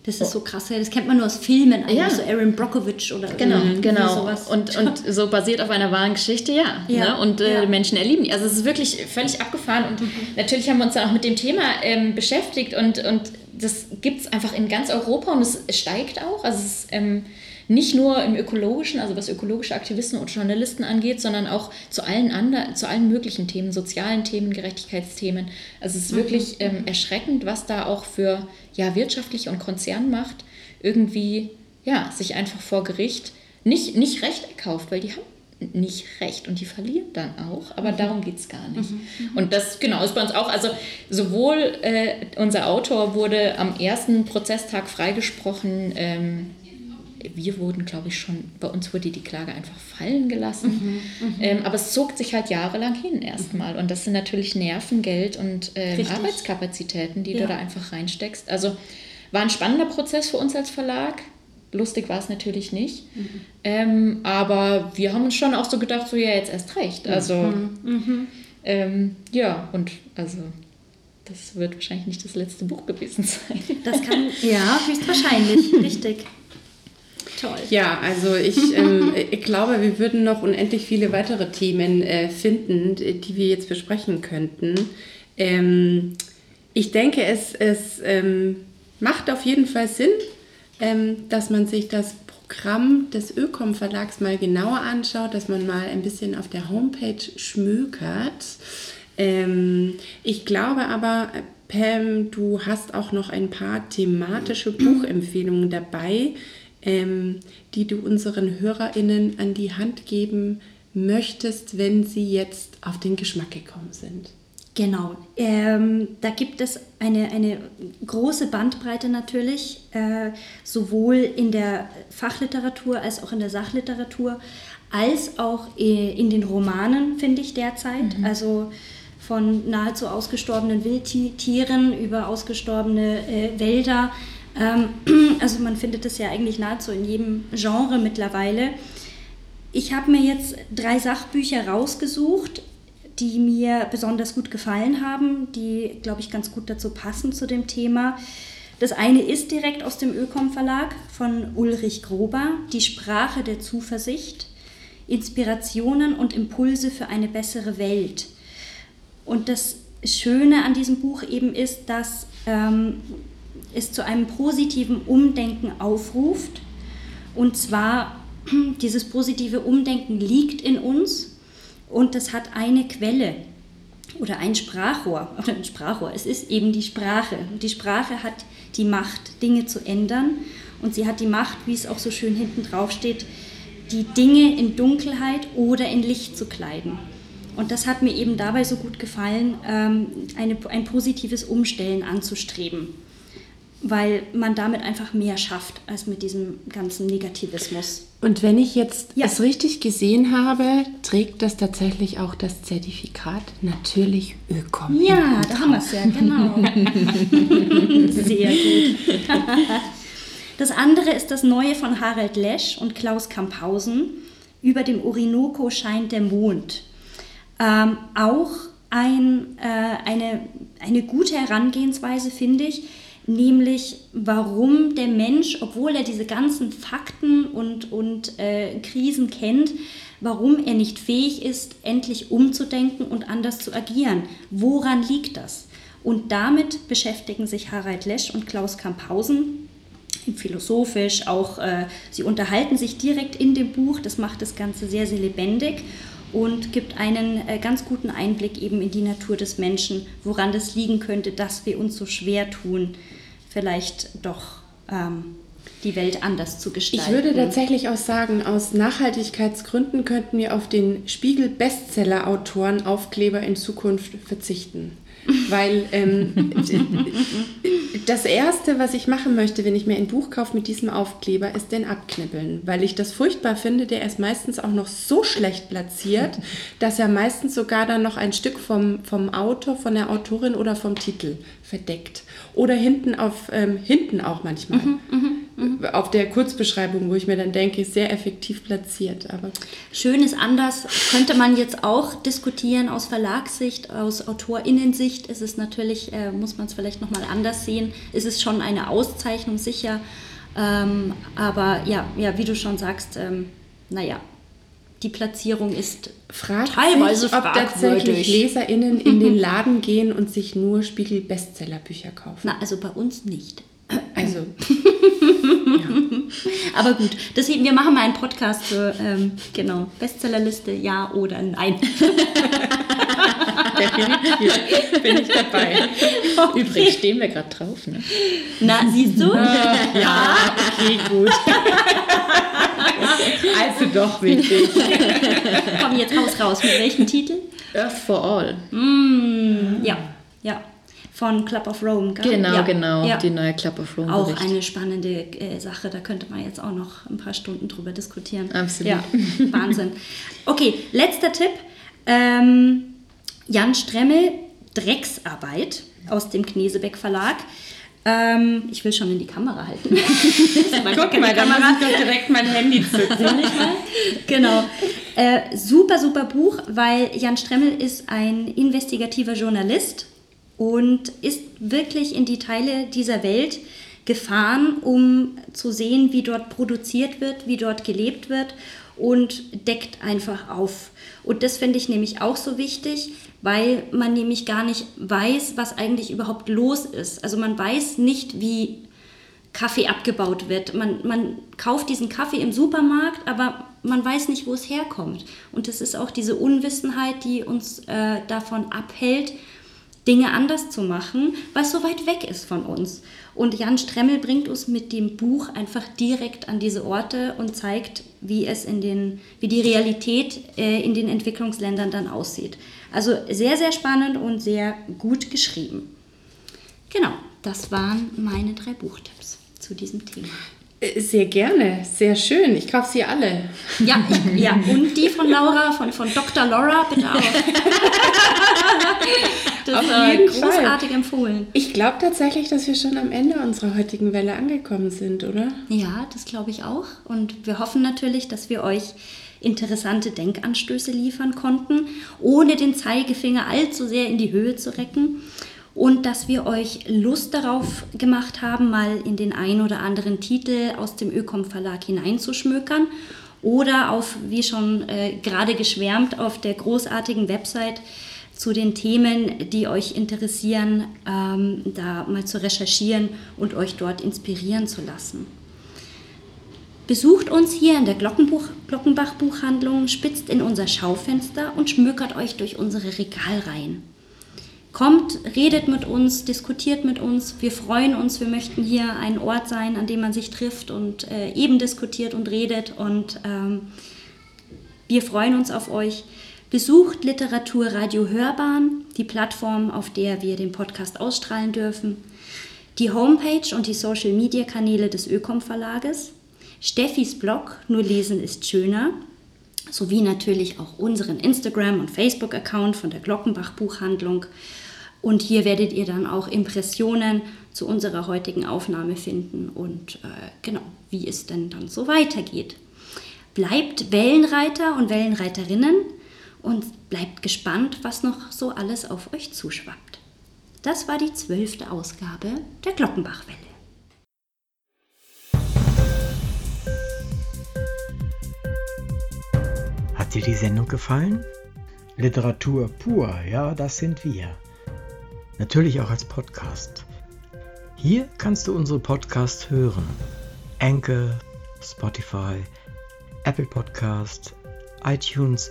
S4: das ist so krass, das kennt man nur aus Filmen, ja. so Aaron Brockovich oder
S3: genau, genau. sowas. Und, und so basiert auf einer wahren Geschichte, ja. ja. Ne? Und äh, ja. Menschen erleben die. Also es ist wirklich völlig abgefahren und mhm. natürlich haben wir uns dann auch mit dem Thema ähm, beschäftigt und, und das gibt es einfach in ganz Europa und es steigt auch. Also es ist, ähm, nicht nur im ökologischen, also was ökologische Aktivisten und Journalisten angeht, sondern auch zu allen anderen, zu allen möglichen Themen, sozialen Themen, Gerechtigkeitsthemen. Also es ist mhm. wirklich ähm, erschreckend, was da auch für ja, wirtschaftliche und Konzernmacht irgendwie ja, sich einfach vor Gericht nicht, nicht Recht erkauft, weil die haben nicht recht und die verlieren dann auch, aber mhm. darum geht es gar nicht. Mhm. Und das genau ist bei uns auch, also sowohl äh, unser Autor wurde am ersten Prozesstag freigesprochen, ähm, wir wurden, glaube ich, schon, bei uns wurde die Klage einfach fallen gelassen. Mhm, mhm. ähm, aber es zog sich halt jahrelang hin erstmal. Und das sind natürlich Nerven, Geld und ähm, Arbeitskapazitäten, die ja. du da einfach reinsteckst. Also war ein spannender Prozess für uns als Verlag. Lustig war es natürlich nicht. Mhm. Ähm, aber wir haben uns schon auch so gedacht, so ja, jetzt erst recht. Also mhm. mhm. Ähm, ja, und also das wird wahrscheinlich nicht das letzte Buch gewesen sein.
S4: Das kann, ja, höchstwahrscheinlich, richtig.
S2: Toll. Ja, also ich, ähm, ich glaube, wir würden noch unendlich viele weitere Themen äh, finden, die wir jetzt besprechen könnten. Ähm, ich denke, es, es ähm, macht auf jeden Fall Sinn, ähm, dass man sich das Programm des Ökom Verlags mal genauer anschaut, dass man mal ein bisschen auf der Homepage schmökert. Ähm, ich glaube aber, Pam, du hast auch noch ein paar thematische Buchempfehlungen dabei, ähm, die du unseren HörerInnen an die Hand geben möchtest, wenn sie jetzt auf den Geschmack gekommen sind?
S4: Genau, ähm, da gibt es eine, eine große Bandbreite natürlich, äh, sowohl in der Fachliteratur als auch in der Sachliteratur, als auch äh, in den Romanen, finde ich derzeit. Mhm. Also von nahezu ausgestorbenen Wildtieren über ausgestorbene äh, Wälder. Ähm, also man findet es ja eigentlich nahezu in jedem Genre mittlerweile. Ich habe mir jetzt drei Sachbücher rausgesucht, die mir besonders gut gefallen haben, die, glaube ich, ganz gut dazu passen zu dem Thema. Das eine ist direkt aus dem Ökom Verlag von Ulrich Grober, Die Sprache der Zuversicht, Inspirationen und Impulse für eine bessere Welt. Und das Schöne an diesem Buch eben ist, dass ähm, es zu einem positiven Umdenken aufruft. Und zwar, dieses positive Umdenken liegt in uns und das hat eine Quelle oder ein Sprachrohr oder ein Sprachrohr. Es ist eben die Sprache. Und die Sprache hat die Macht, Dinge zu ändern und sie hat die Macht, wie es auch so schön hinten drauf steht, die Dinge in Dunkelheit oder in Licht zu kleiden. Und das hat mir eben dabei so gut gefallen, ähm, eine, ein positives Umstellen anzustreben weil man damit einfach mehr schafft als mit diesem ganzen Negativismus.
S2: Und wenn ich jetzt ja. es richtig gesehen habe, trägt das tatsächlich auch das Zertifikat natürlich Ökom.
S4: Ja, da haben wir es ja, genau. Sehr gut. Das andere ist das Neue von Harald Lesch und Klaus Kamphausen. Über dem Orinoco scheint der Mond. Ähm, auch ein, äh, eine, eine gute Herangehensweise, finde ich nämlich warum der Mensch, obwohl er diese ganzen Fakten und, und äh, Krisen kennt, warum er nicht fähig ist, endlich umzudenken und anders zu agieren. Woran liegt das? Und damit beschäftigen sich Harald Lesch und Klaus Kamphausen philosophisch, auch äh, sie unterhalten sich direkt in dem Buch, das macht das Ganze sehr, sehr lebendig und gibt einen äh, ganz guten Einblick eben in die Natur des Menschen, woran das liegen könnte, dass wir uns so schwer tun, vielleicht doch ähm, die Welt anders zu gestalten.
S2: Ich würde tatsächlich auch sagen, aus Nachhaltigkeitsgründen könnten wir auf den Spiegel-Bestseller-Autoren-Aufkleber in Zukunft verzichten. Weil ähm, das Erste, was ich machen möchte, wenn ich mir ein Buch kaufe mit diesem Aufkleber, ist den abknibbeln. Weil ich das furchtbar finde, der ist meistens auch noch so schlecht platziert, dass er meistens sogar dann noch ein Stück vom, vom Autor, von der Autorin oder vom Titel verdeckt. Oder hinten auf ähm, hinten auch manchmal. Mhm, mh, mh. Auf der Kurzbeschreibung, wo ich mir dann denke, sehr effektiv platziert. Aber
S4: Schön ist anders, könnte man jetzt auch diskutieren aus Verlagssicht, aus AutorInnensicht ist es natürlich, äh, muss man es vielleicht nochmal anders sehen. Ist es schon eine Auszeichnung, sicher. Ähm, aber ja, ja, wie du schon sagst, ähm, naja, die Platzierung ist
S2: Fragt teilweise sich, ob tatsächlich LeserInnen in den Laden gehen und sich nur Spiegel-Bestsellerbücher kaufen.
S4: Na, also bei uns nicht.
S2: Also.
S4: ja. Aber gut, deswegen, wir machen mal einen Podcast für, ähm, genau, Bestsellerliste, ja oder nein.
S3: Definitiv. Bin ich dabei. Okay. Übrigens stehen wir gerade drauf. Ne?
S4: Na, siehst du?
S2: ja, okay, gut. Also doch wichtig.
S4: Komm, jetzt haus raus. Mit welchem Titel?
S3: Earth for All.
S4: Mm, ja, ja. Von Club of Rome,
S3: gell? Genau,
S4: ja.
S3: genau. Ja. Die neue Club of Rome.
S4: Auch Bericht. eine spannende äh, Sache. Da könnte man jetzt auch noch ein paar Stunden drüber diskutieren.
S3: Absolut. Ja,
S4: Wahnsinn. Okay, letzter Tipp. Ähm, Jan Stremmel, Drecksarbeit aus dem Knesebeck Verlag. Ähm, ich will schon in die Kamera halten.
S2: Guck mal, da muss ich doch direkt mein Handy zücken.
S4: genau. Äh, super, super Buch, weil Jan Stremmel ist ein investigativer Journalist und ist wirklich in die Teile dieser Welt gefahren, um zu sehen, wie dort produziert wird, wie dort gelebt wird und deckt einfach auf. Und das finde ich nämlich auch so wichtig, weil man nämlich gar nicht weiß, was eigentlich überhaupt los ist. Also man weiß nicht, wie Kaffee abgebaut wird. Man, man kauft diesen Kaffee im Supermarkt, aber man weiß nicht, wo es herkommt. Und es ist auch diese Unwissenheit, die uns äh, davon abhält, Dinge anders zu machen, es so weit weg ist von uns. Und Jan Stremmel bringt uns mit dem Buch einfach direkt an diese Orte und zeigt, wie es in den, wie die Realität äh, in den Entwicklungsländern dann aussieht. Also sehr, sehr spannend und sehr gut geschrieben. Genau, das waren meine drei Buchtipps zu diesem Thema.
S2: Äh, sehr gerne, sehr schön. Ich kaufe sie alle.
S4: Ja, ich, ja, und die von Laura, von, von Dr. Laura, bitte auch. das ist
S2: jeden
S4: großartig
S2: Fall.
S4: empfohlen.
S2: Ich glaube tatsächlich, dass wir schon am Ende unserer heutigen Welle angekommen sind, oder?
S4: Ja, das glaube ich auch. Und wir hoffen natürlich, dass wir euch interessante Denkanstöße liefern konnten, ohne den Zeigefinger allzu sehr in die Höhe zu recken. Und dass wir euch Lust darauf gemacht haben, mal in den ein oder anderen Titel aus dem Ökom Verlag hineinzuschmökern oder auf, wie schon äh, gerade geschwärmt, auf der großartigen Website zu den Themen, die euch interessieren, ähm, da mal zu recherchieren und euch dort inspirieren zu lassen. Besucht uns hier in der Glockenbuch, Glockenbach Buchhandlung, spitzt in unser Schaufenster und schmökert euch durch unsere Regalreihen. Kommt, redet mit uns, diskutiert mit uns. Wir freuen uns. Wir möchten hier ein Ort sein, an dem man sich trifft und äh, eben diskutiert und redet. Und ähm, wir freuen uns auf euch. Besucht Literaturradio Hörbahn, die Plattform, auf der wir den Podcast ausstrahlen dürfen. Die Homepage und die Social-Media-Kanäle des Ökom Verlages. Steffis Blog Nur lesen ist schöner. Sowie natürlich auch unseren Instagram- und Facebook-Account von der Glockenbach Buchhandlung. Und hier werdet ihr dann auch Impressionen zu unserer heutigen Aufnahme finden und äh, genau, wie es denn dann so weitergeht. Bleibt Wellenreiter und Wellenreiterinnen und bleibt gespannt, was noch so alles auf euch zuschwappt. Das war die zwölfte Ausgabe der Glockenbachwelle.
S1: Hat dir die Sendung gefallen? Literatur pur, ja, das sind wir. Natürlich auch als Podcast. Hier kannst du unsere Podcasts hören. Anchor, Spotify, Apple Podcast, iTunes,